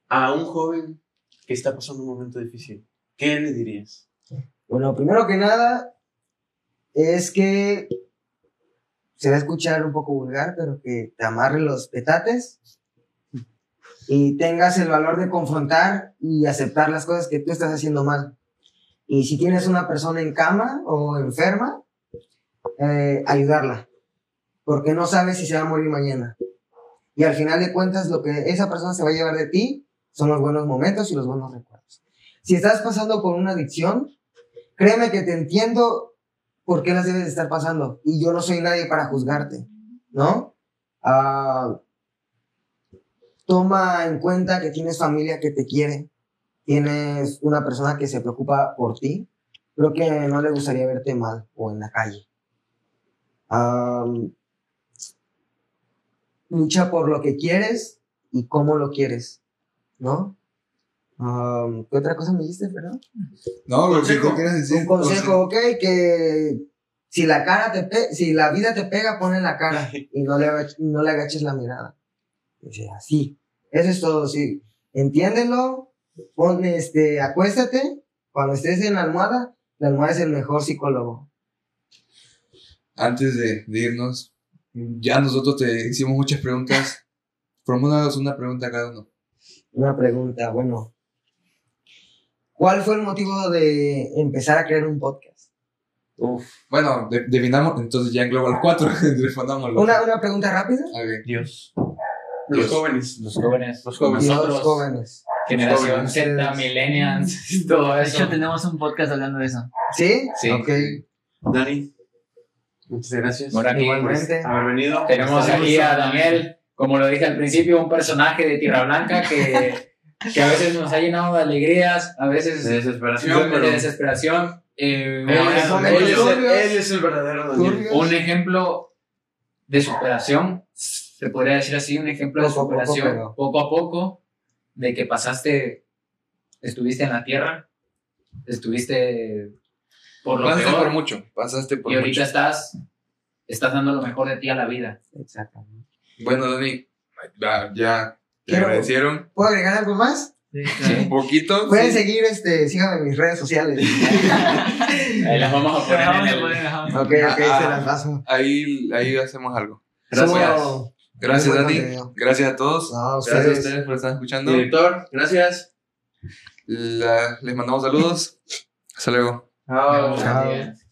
a un joven que está pasando un momento difícil, ¿qué le dirías? Bueno, primero que nada, es que se va a escuchar un poco vulgar, pero que te amarre los petates y tengas el valor de confrontar y aceptar las cosas que tú estás haciendo mal. Y si tienes una persona en cama o enferma, eh, ayudarla, porque no sabes si se va a morir mañana. Y al final de cuentas, lo que esa persona se va a llevar de ti son los buenos momentos y los buenos recuerdos. Si estás pasando por una adicción, créeme que te entiendo por qué las debes de estar pasando. Y yo no soy nadie para juzgarte, ¿no? Ah, toma en cuenta que tienes familia que te quiere, tienes una persona que se preocupa por ti. Creo que no le gustaría verte mal o en la calle. Ah, lucha por lo que quieres y cómo lo quieres, ¿no? Ah, ¿Qué otra cosa me dijiste, perdón? No, lo que quieras decir. Un consejo, ok, que si la cara te pe- si la vida te pega, ponle la cara y no le, no le agaches la mirada. O sea, así. Eso es todo, sí. Entiéndelo, pon, este, acuéstate, cuando estés en la almohada, la almohada es el mejor psicólogo. Antes de, de irnos, ya nosotros te hicimos muchas preguntas. Formulas una pregunta a cada uno. Una pregunta, bueno. ¿Cuál fue el motivo de empezar a crear un podcast? Bueno, de- definamos, entonces ya engloba los cuatro. Respondámoslo. Una, una pregunta rápida. Dios. Los Dios. jóvenes. Los jóvenes. Los jóvenes. Nosotros. jóvenes. Generación. Z, millennials, todo De eso. hecho, tenemos un podcast hablando de eso. ¿Sí? Sí. Ok. Dani. Muchas gracias Por aquí, Igualmente. por haber venido. Tenemos aquí a Daniel, como lo dije al principio, un personaje de Tierra Blanca que, que a veces nos ha llenado de alegrías, a veces De de, desesperación, pero. desesperación. Eh, Él un- es, es el, turbios. él es el verdadero Daniel. Un ejemplo de superación, se podría decir así, un ejemplo de Poco poco, superación pero- poco a poco, de que pasaste, estuviste en la tierra, estuviste por lo Pasaste peor, por mucho. Pasaste por y ahorita mucho. estás, estás dando lo mejor de ti a la vida. Exactamente. Bueno, Dani, ya, ya te agradecieron ¿Puedo agregar algo más? un poquito. Pueden sí. seguir, este, síganme en mis redes sociales. Ahí las vamos a poner en el... ok, ok, Ah, se las paso. Ahí, ahí hacemos algo. Gracias. Somos- Gracias, Dani. contenido. Gracias a todos. No, Gracias a ustedes. por estar escuchando. Director, gracias. La- les mandamos saludos. Hasta luego. Chao. Chao. Gracias.